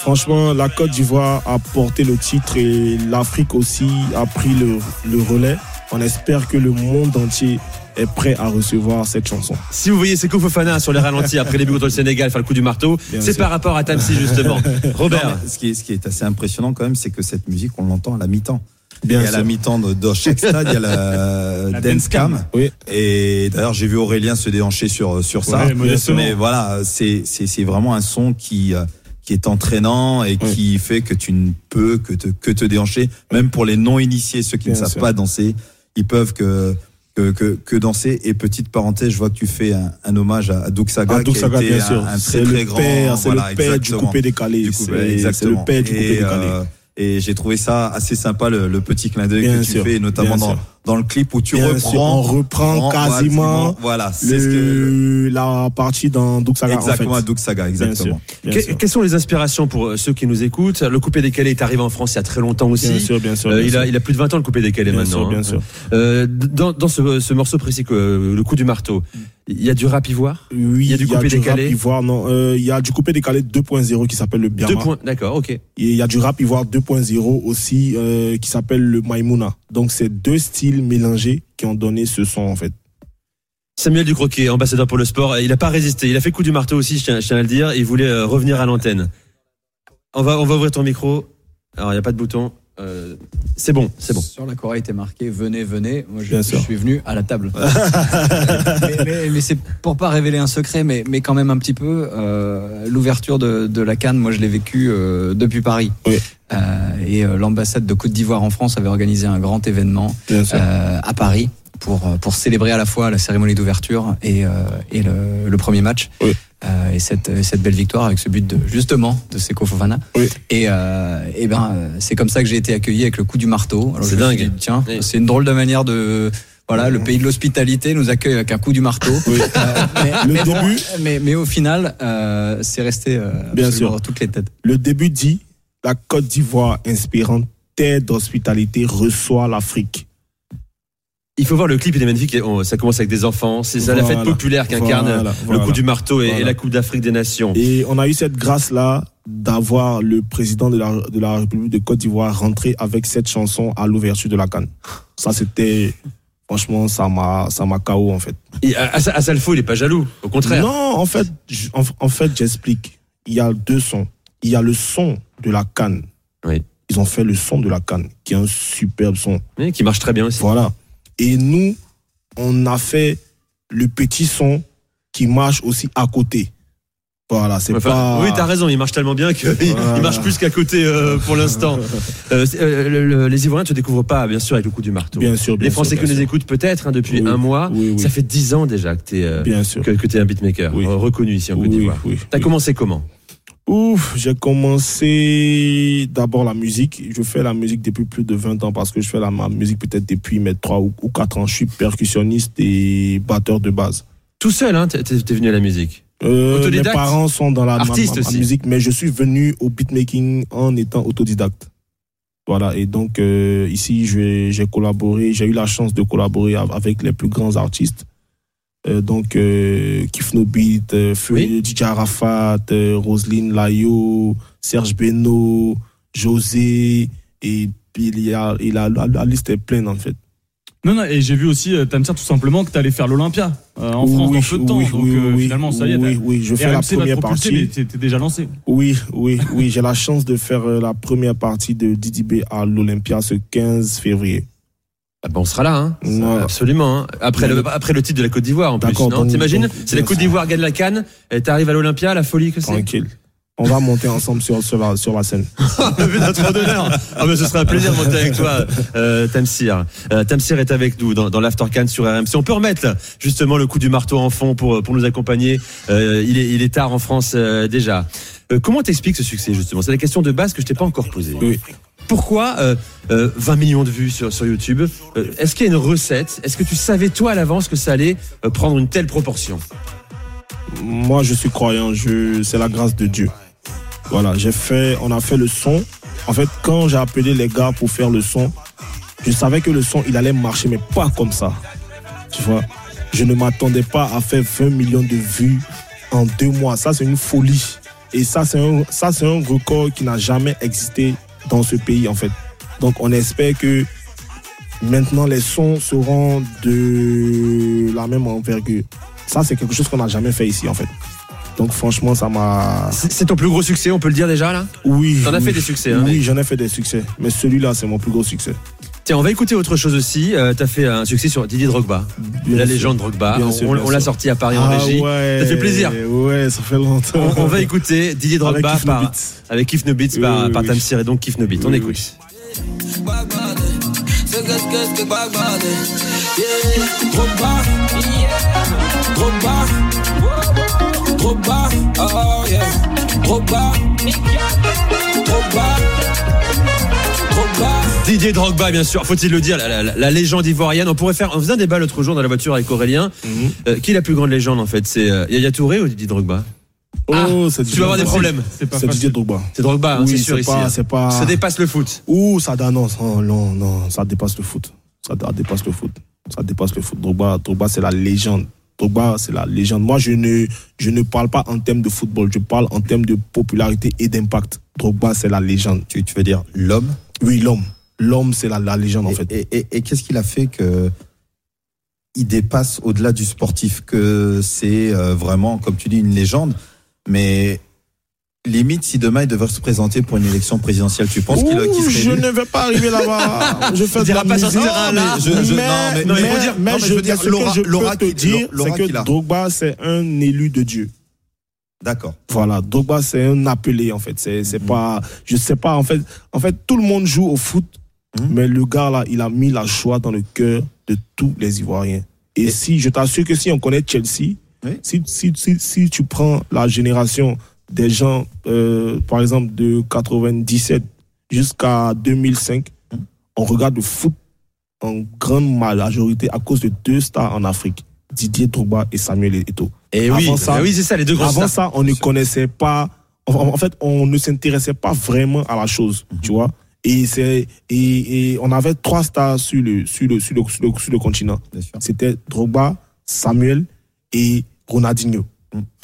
franchement, la Côte d'Ivoire a porté le titre et l'Afrique aussi a pris le, le relais. On espère que le monde entier est prêt à recevoir cette chanson. Si vous voyez Seko Fofana sur les ralentis après les buts contre le Sénégal faire le coup du marteau, Bien c'est sûr. par rapport à Tamsi, justement. <laughs> Robert. Non, ce, qui est, ce qui est assez impressionnant quand même, c'est que cette musique, on l'entend à la mi-temps. Bien et à la sûr. mi-temps de, chaque stade, il y a la, <laughs> La dance cam. cam. Oui. Et d'ailleurs, j'ai vu Aurélien se déhancher sur sur ça. Ouais. Mais voilà, c'est c'est c'est vraiment un son qui euh, qui est entraînant et qui fait que tu ne peux que te que te déhancher, même pour les non initiés, ceux qui ne savent sûr. pas danser, ils peuvent que que, que, que danser. Et petite parenthèse, je vois que tu fais un, un hommage à, à Doug Saga, Ah, Doug qui a été bien un, sûr. un C'est très très le grand. père, c'est voilà, le père du exactement. coupé décalé. Du coupé, C'est- c'est le père du coupé Et, décalé. euh, et j'ai trouvé ça assez sympa le, le petit clin d'œil que tu sûr, fais, notamment dans, sûr. Dans le clip où tu Bien reprends. sûr, on reprend prend- quasiment Voilà, c'est le- ce que. la partie dans Doug Saga. Exactement, en fait. Doug Saga, Bien exactement. sûr, bien Que- sûr. quelles sont les inspirations pour euh, ceux qui nous écoutent? Le coupé décalé est arrivé en France il y a très longtemps aussi. Bien sûr, bien sûr, Euh, bien il, a, il a plus de 20 ans le coupé décalé Bien maintenant. sûr, bien hein. sûr. Euh, dans dans ce, ce morceau précis, que, le coup du marteau, il y a du rap ivoire? Oui, Il y a du coupé rap décalé ivoire, non. euh, Il y a du coupé décalé 2.0 qui s'appelle le Biama. D'accord, ok. Et il y a du rap ivoire 2.0 aussi euh, qui s'appelle le Maimouna. Donc c'est deux styles mélangés qui ont donné ce son en fait. Samuel Ducroquet, ambassadeur pour le sport, il n'a pas résisté. Il a fait coup du marteau aussi, je tiens, je tiens à le dire. Il voulait euh, revenir à l'antenne. On va, on va ouvrir ton micro. Alors, il n'y a pas de bouton. Euh, c'est bon, c'est bon. Sur la Corée était marqué venez, venez. Moi, je, suis venu à la table. <laughs> mais mais- mais c'est pour pas révéler un secret, mais, mais quand même un petit peu. euh, L'ouverture de, de la Cannes, moi, je l'ai vécu euh, depuis Paris. Et l'ambassade de Côte d'Ivoire en France avait organisé un grand événement à Paris pour, pour célébrer à la fois la cérémonie d'ouverture et, et le, le premier match. Euh, et cette, cette belle victoire avec ce but de justement de Seko Fofana. Et, euh, et ben euh, c'est comme ça que j'ai été accueilli avec le coup du marteau. Alors, C'est dingue. dit, tiens, c'est une drôle de manière de voilà, le pays de l'hospitalité nous accueille avec un coup du marteau. Euh, <laughs> mais, Le mais, bon, début- mais, mais au final, euh, c'est resté euh, Bien sûr. dans toutes les têtes. Le début dit la Côte d'Ivoire, inspirante tête d'hospitalité, reçoit l'Afrique. Il faut voir le clip, il est magnifique. et Ça commence avec des enfants. C'est ça la fête populaire qu'incarne Voilà, le coup du marteau et, et la Coupe d'Afrique des Nations. Et on a eu cette grâce-là d'avoir le président de la, de la République de Côte d'Ivoire rentrer avec cette chanson à l'ouverture de la Cannes. Ça, c'était. Franchement, ça m'a, ça m'a KO, en fait. Et à- à- Asalfo, il est pas jaloux. Au contraire. Non, en fait, en, en fait, j'explique. Il y a deux sons. Il y a le son de la Cannes. Ils ont fait le son de la Canne, qui est un superbe son. Oui, qui marche très bien aussi. Voilà. Et nous, on a fait le petit son qui marche aussi à côté. Voilà, c'est Enfin, pas. Oui, t'as raison, il marche tellement bien qu'il <laughs> Voilà. marche plus qu'à côté euh, pour l'instant. <laughs> Euh, euh, le- le- les Ivoiriens ne se découvrent pas, bien sûr, avec le coup du marteau. Bien sûr, bien les Français sûr, qui bien nous sûr. écoutent peut-être hein, depuis Oui, un mois. oui, oui. Ça fait dix ans déjà que t'es euh, que, que un beatmaker reconnu ici en Côte d'Ivoire. oui, T'as commencé comment? Ouf, j'ai commencé d'abord la musique. Je fais la musique depuis plus de 20 ans parce que je fais la musique peut-être depuis mes 3 ou, ou 4 ans. Je suis percussionniste et batteur de base. Tout seul, hein, t'es venu à la musique? Euh, mes parents sont dans la ma- Artiste ma- ma aussi. musique, mais je suis venu au beatmaking en étant autodidacte. Voilà, et donc euh, ici, j'ai collaboré, j'ai eu la chance de collaborer av- avec les plus grands artistes. Euh, donc, euh, Kif No Beat, euh, DJ Arafat, euh, Roselyne Layo, Serge Beno, José, et puis il y a, et la, la, la liste est pleine en fait. Non, non, et j'ai vu aussi, euh, Tamsir, tout simplement, que tu allais faire l'Olympia euh, en France Oui, dans peu de temps. oui, donc oui, euh, oui, finalement, ça y est. oui, oui, je fais la RMC première partie. t'es déjà lancé. Oui, oui, oui, j'ai la chance de faire la première partie de Didi B à l'Olympia ce 15 février. Ah ben, on sera là, hein. Ouais. Absolument. hein. Après, le, après le titre de la Côte d'Ivoire, en plus. T'imagines C'est la Côte d'Ivoire gagne la canne, et t'arrives à l'Olympia, la folie que c'est. Tranquille. On va monter ensemble sur, sur, la, sur la scène. <laughs> notre d'honneur. Ah ben ce serait un plaisir de monter avec toi, euh, Tamsir. Euh, Tamsir est avec nous dans, dans l'After Can sur RMC. On peut remettre justement le coup du marteau en fond pour, pour nous accompagner. Euh, il, est, il est tard en France euh, déjà. Euh, comment t'expliques ce succès justement? C'est la question de base que je t'ai pas encore posée. Pourquoi euh, euh, 20 millions de vues sur, YouTube Euh, Est-ce qu'il y a une recette? Est-ce que tu savais toi à l'avance que ça allait euh, prendre une telle proportion? Moi, je suis croyant, c'est la grâce de Dieu. Voilà, j'ai fait, on a fait le son. En fait, quand j'ai appelé les gars pour faire le son, je savais que le son, il allait marcher, mais pas comme ça. Tu vois, je ne m'attendais pas à faire 20 millions de vues en deux mois. Ça, c'est une folie. Et ça, c'est un record qui n'a jamais existé dans ce pays, en fait. Donc, on espère que maintenant, les sons seront de la même envergure. Ça, c'est quelque chose qu'on n'a jamais fait ici, en fait. Donc, franchement, ça m'a. C'est ton plus gros succès, on peut le dire déjà là? Oui. T'en as fait des succès, hein, Oui, j'en ai fait des succès. Mais celui-là, c'est mon plus gros succès. Tiens, on va écouter autre chose aussi. Euh, T'as fait un succès sur Didier Drogba, Bien la sûr. légende Drogba. Bien on sûr, l'a sorti à Paris en Ah régie. ouais, Ça fait plaisir. Ouais, ça fait longtemps. On, on va écouter Didier Drogba Avec Kif No par, avec Kif No Beats Oui, par, oui, par oui. Tamsir et donc Kif No Beats. On écoute. Oh yeah, Didier Drogba, bien sûr, faut-il le dire, la, la- la légende ivoirienne. On pourrait faire, on faisait un débat l'autre jour dans la voiture avec Aurélien. Mhm. Euh, qui est la plus grande légende en fait? C'est euh, Yaya Touré ou Didier Drogba? Oh, c'est Tu vas avoir des problèmes. C'est Didier Drogba. C'est Drogba, hein, Oui, c'est sûr ici. pas- hein. c'est pas- Ça dépasse le foot. Ouh, ça non, non, non, non, ça dépasse le foot. Ça dé- dépasse le foot. Ça dépasse le foot. Drogba, Drogba c'est la légende. Drogba, c'est la légende. Moi, je ne, je ne parle pas en termes de football, je parle en termes de popularité et d'impact. Drogba, c'est la légende. Tu, tu veux dire l'homme? Oui, l'homme. L'homme, c'est la, la légende, en fait. et- et- et qu'est-ce qu'il a fait que il dépasse au-delà du sportif, que c'est euh, vraiment, comme tu dis, une légende, mais limite si demain il devait se présenter pour une élection présidentielle, tu penses qu'il Ouh, qu'il serait je élu ne vais pas arriver là-bas. <laughs> Je fais de la musique. mais, Je- je- mais- non, mais- mais- non, mais faut dire- mais non, mais je veux dire, ce que je l'aura peux te dire, c'est que. Drogba, c'est un élu de Dieu. D'accord. Voilà, Drogba c'est un appelé en fait. C'est Mhm. c'est pas, je sais pas en fait. En fait, tout le monde joue au foot, Mhm. mais le gars là, il a mis la joie dans le cœur de tous les Ivoiriens. Et, si, je t'assure que si on connaît Chelsea, si, si, si, si tu prends la génération des gens, euh, par exemple de 97 jusqu'à 2005, Mhm. on regarde le foot en grande majorité à cause de deux stars en Afrique, Didier Drogba et Samuel Eto'o. Et oui, bah oui, c'est ça, les deux grands Avant stars. ça, on ne connaissait pas. En, en fait, on ne s'intéressait pas vraiment à la chose, Mhm. tu vois. Et c'est et, et on avait trois stars sur le sur le sur le, sur le, sur le continent. C'était Drogba, Samuel et Ronaldinho.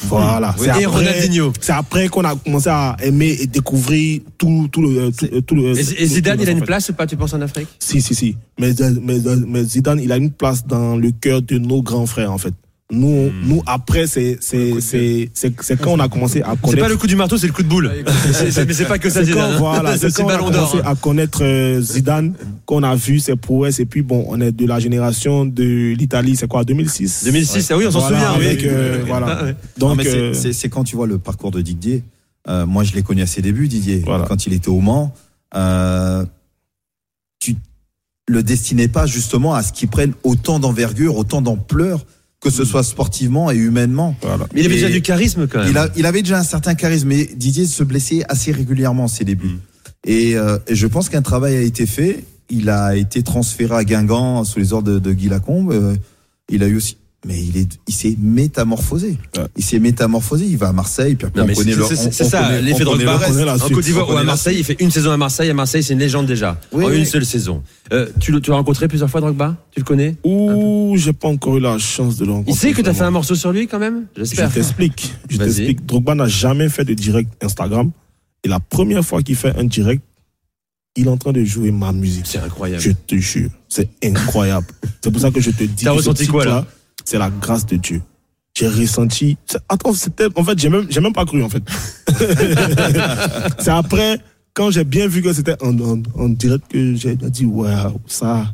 Voilà. Mhm. Oui, C'est et après- Ronaldinho. C'est après qu'on a commencé à aimer et découvrir tout tout le tout, tout le. Et, Zidane, il a une place ou pas, tu penses, en Afrique? Si, si, si. Mais, mais, mais Zidane, il a une place dans le cœur de nos grands frères, en fait. Nous, nous après, c'est c'est c'est c'est c'est quand on a commencé à connaître. C'est pas le coup du marteau, c'est le coup de boule. C'est- c'est- Mais c'est pas que ça, C'est quand, Zidane. hein. voilà, <laughs> c'est C'est quand on a commencé hein. à connaître euh, Zidane, qu'on a vu ses prouesses, et puis bon, on est de la génération de l'Italie, c'est quoi, 2006 2006, ah oui, on s'en Voilà, souvient, oui. avec, euh, Oui. voilà. Ah ouais. Donc, c'est- euh, c'est quand tu vois le parcours de Didier. Euh, moi, je l'ai connu à ses débuts, Didier, quand il était au Mans. Euh, tu le destinais pas justement à ce qu'il prenne autant d'envergure, autant d'ampleur, que ce soit sportivement et humainement. Mais il avait Et déjà du charisme quand même. Il, a- il avait déjà un certain charisme, mais Didier se blessait assez régulièrement à ses débuts. Mm. Et, euh, et je pense qu'un travail a été fait. Il a été transféré à Guingamp sous les ordres de, de Guy Lacombe. Euh, il a eu aussi. Mais il est, il s'est métamorphosé. Il s'est métamorphosé. Il va à Marseille, puis après Non, on connaît c'est le. c'est- ça, l'effet le reste. En Côte d'Ivoire ou à Marseille, il fait une saison à Marseille. À Marseille, c'est une légende déjà. Oui, en oui. une seule saison. Euh, tu l'as rencontré plusieurs fois, Drogba? Tu le connais? Ouh, j'ai pas encore eu la chance de le rencontrer. Il sait que tu as fait un morceau sur lui quand même? Je J'espère. t'explique. Je t'explique. Drogba n'a jamais fait de direct Instagram. Et la première fois qu'il fait un direct, il est en train de jouer ma musique. C'est incroyable. Je te jure. C'est incroyable. c'est pour ça que je te dis. T'as ressenti quoi, là? C'est la grâce de Dieu. J'ai ressenti. Attends, c'était. En fait, j'ai même, j'ai même pas cru, en fait. <laughs> c'est après, quand j'ai bien vu que c'était en direct, que j'ai dit, waouh, ça,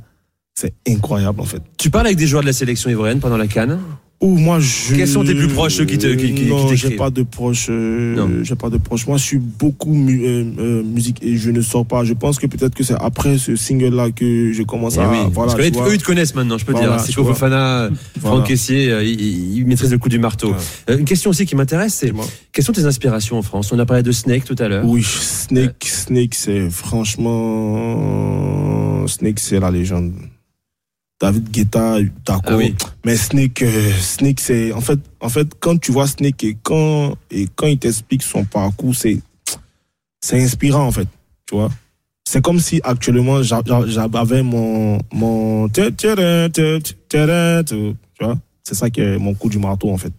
c'est incroyable, en fait. Tu parles avec des joueurs de la sélection ivoirienne pendant la Cannes? Ou moi, je. Quels sont tes plus proches, ceux qui te- qui- qui- Non, j'ai pas de proches. euh, j'ai pas de proches. Moi, je suis beaucoup mu- euh, euh, musique et je ne sors pas. Je pense que peut-être que c'est après ce single-là que je commence Eh à. oui, voilà, parce que tu eux, ils te connaissent maintenant, je peux Voilà, dire. C'est. Fofana, Voilà. Franck Caissier, euh, ils, ils maîtrisent le coup du marteau. Euh, Une question aussi qui m'intéresse, c'est quelles sont tes inspirations en France? On a parlé de Snake tout à l'heure. Oui, Snake, Snake, c'est franchement. Snake, c'est la légende. David Guetta. Ah oui. Mais Snake, euh, Snake, c'est. En fait, en fait, quand tu vois Snake et quand, et quand il t'explique son parcours, c'est. C'est inspirant, en fait. Tu vois. C'est comme si actuellement j'a- j'a- j'avais mon. mon tu vois. C'est ça qui est mon coup du marteau, en fait.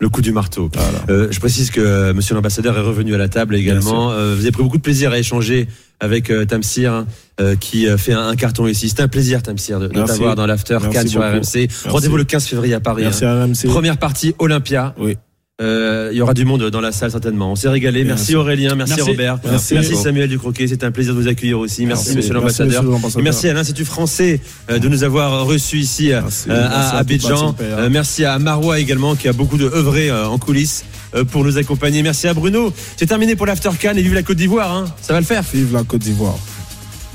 Le coup du marteau. Euh, je précise que euh, Monsieur l'ambassadeur est revenu à la table également. Euh, vous avez pris beaucoup de plaisir à échanger avec euh, Tamsir, hein, euh, qui euh, fait un, un carton ici. C'est un plaisir, Tamsir, de, de t'avoir dans l'after Cannes sur. RMC. Rendez-vous le 15 février à Paris. Merci hein. RMC. Première partie Olympia. Oui. Euh, Il y aura du monde dans la salle certainement. On s'est régalé. Merci, Merci. Aurélien, merci, Merci. Robert, Merci. merci, Samuel Ducroquet. C'était un plaisir de vous accueillir aussi. Merci. Monsieur l'ambassadeur. Merci à l'Institut français euh, de nous avoir reçus ici euh, à Abidjan. merci à Marois également qui a beaucoup de œuvré en coulisses pour nous accompagner. Merci à Bruno. C'est terminé pour l'After Cannes et vive la Côte d'Ivoire. Hein. Ça va le faire. Vive la Côte d'Ivoire.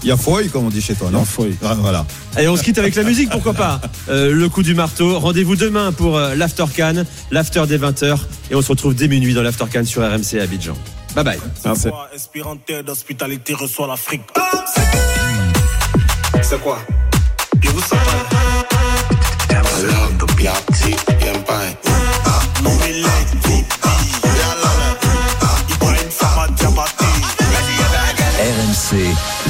Il y a fouille, comme on dit chez toi, non Ah, Voilà. Allez, on se quitte avec la musique, pourquoi pas <laughs> Euh, Le coup du marteau. Rendez-vous demain pour euh, l'After Cannes, l'After des 20h. Et on se retrouve dès minuit dans l'After Cannes sur RMC à Abidjan. Bye bye. Merci. Espérant terre d'hospitalité reçoit l'Afrique. c'est quoi? Vous. RMC,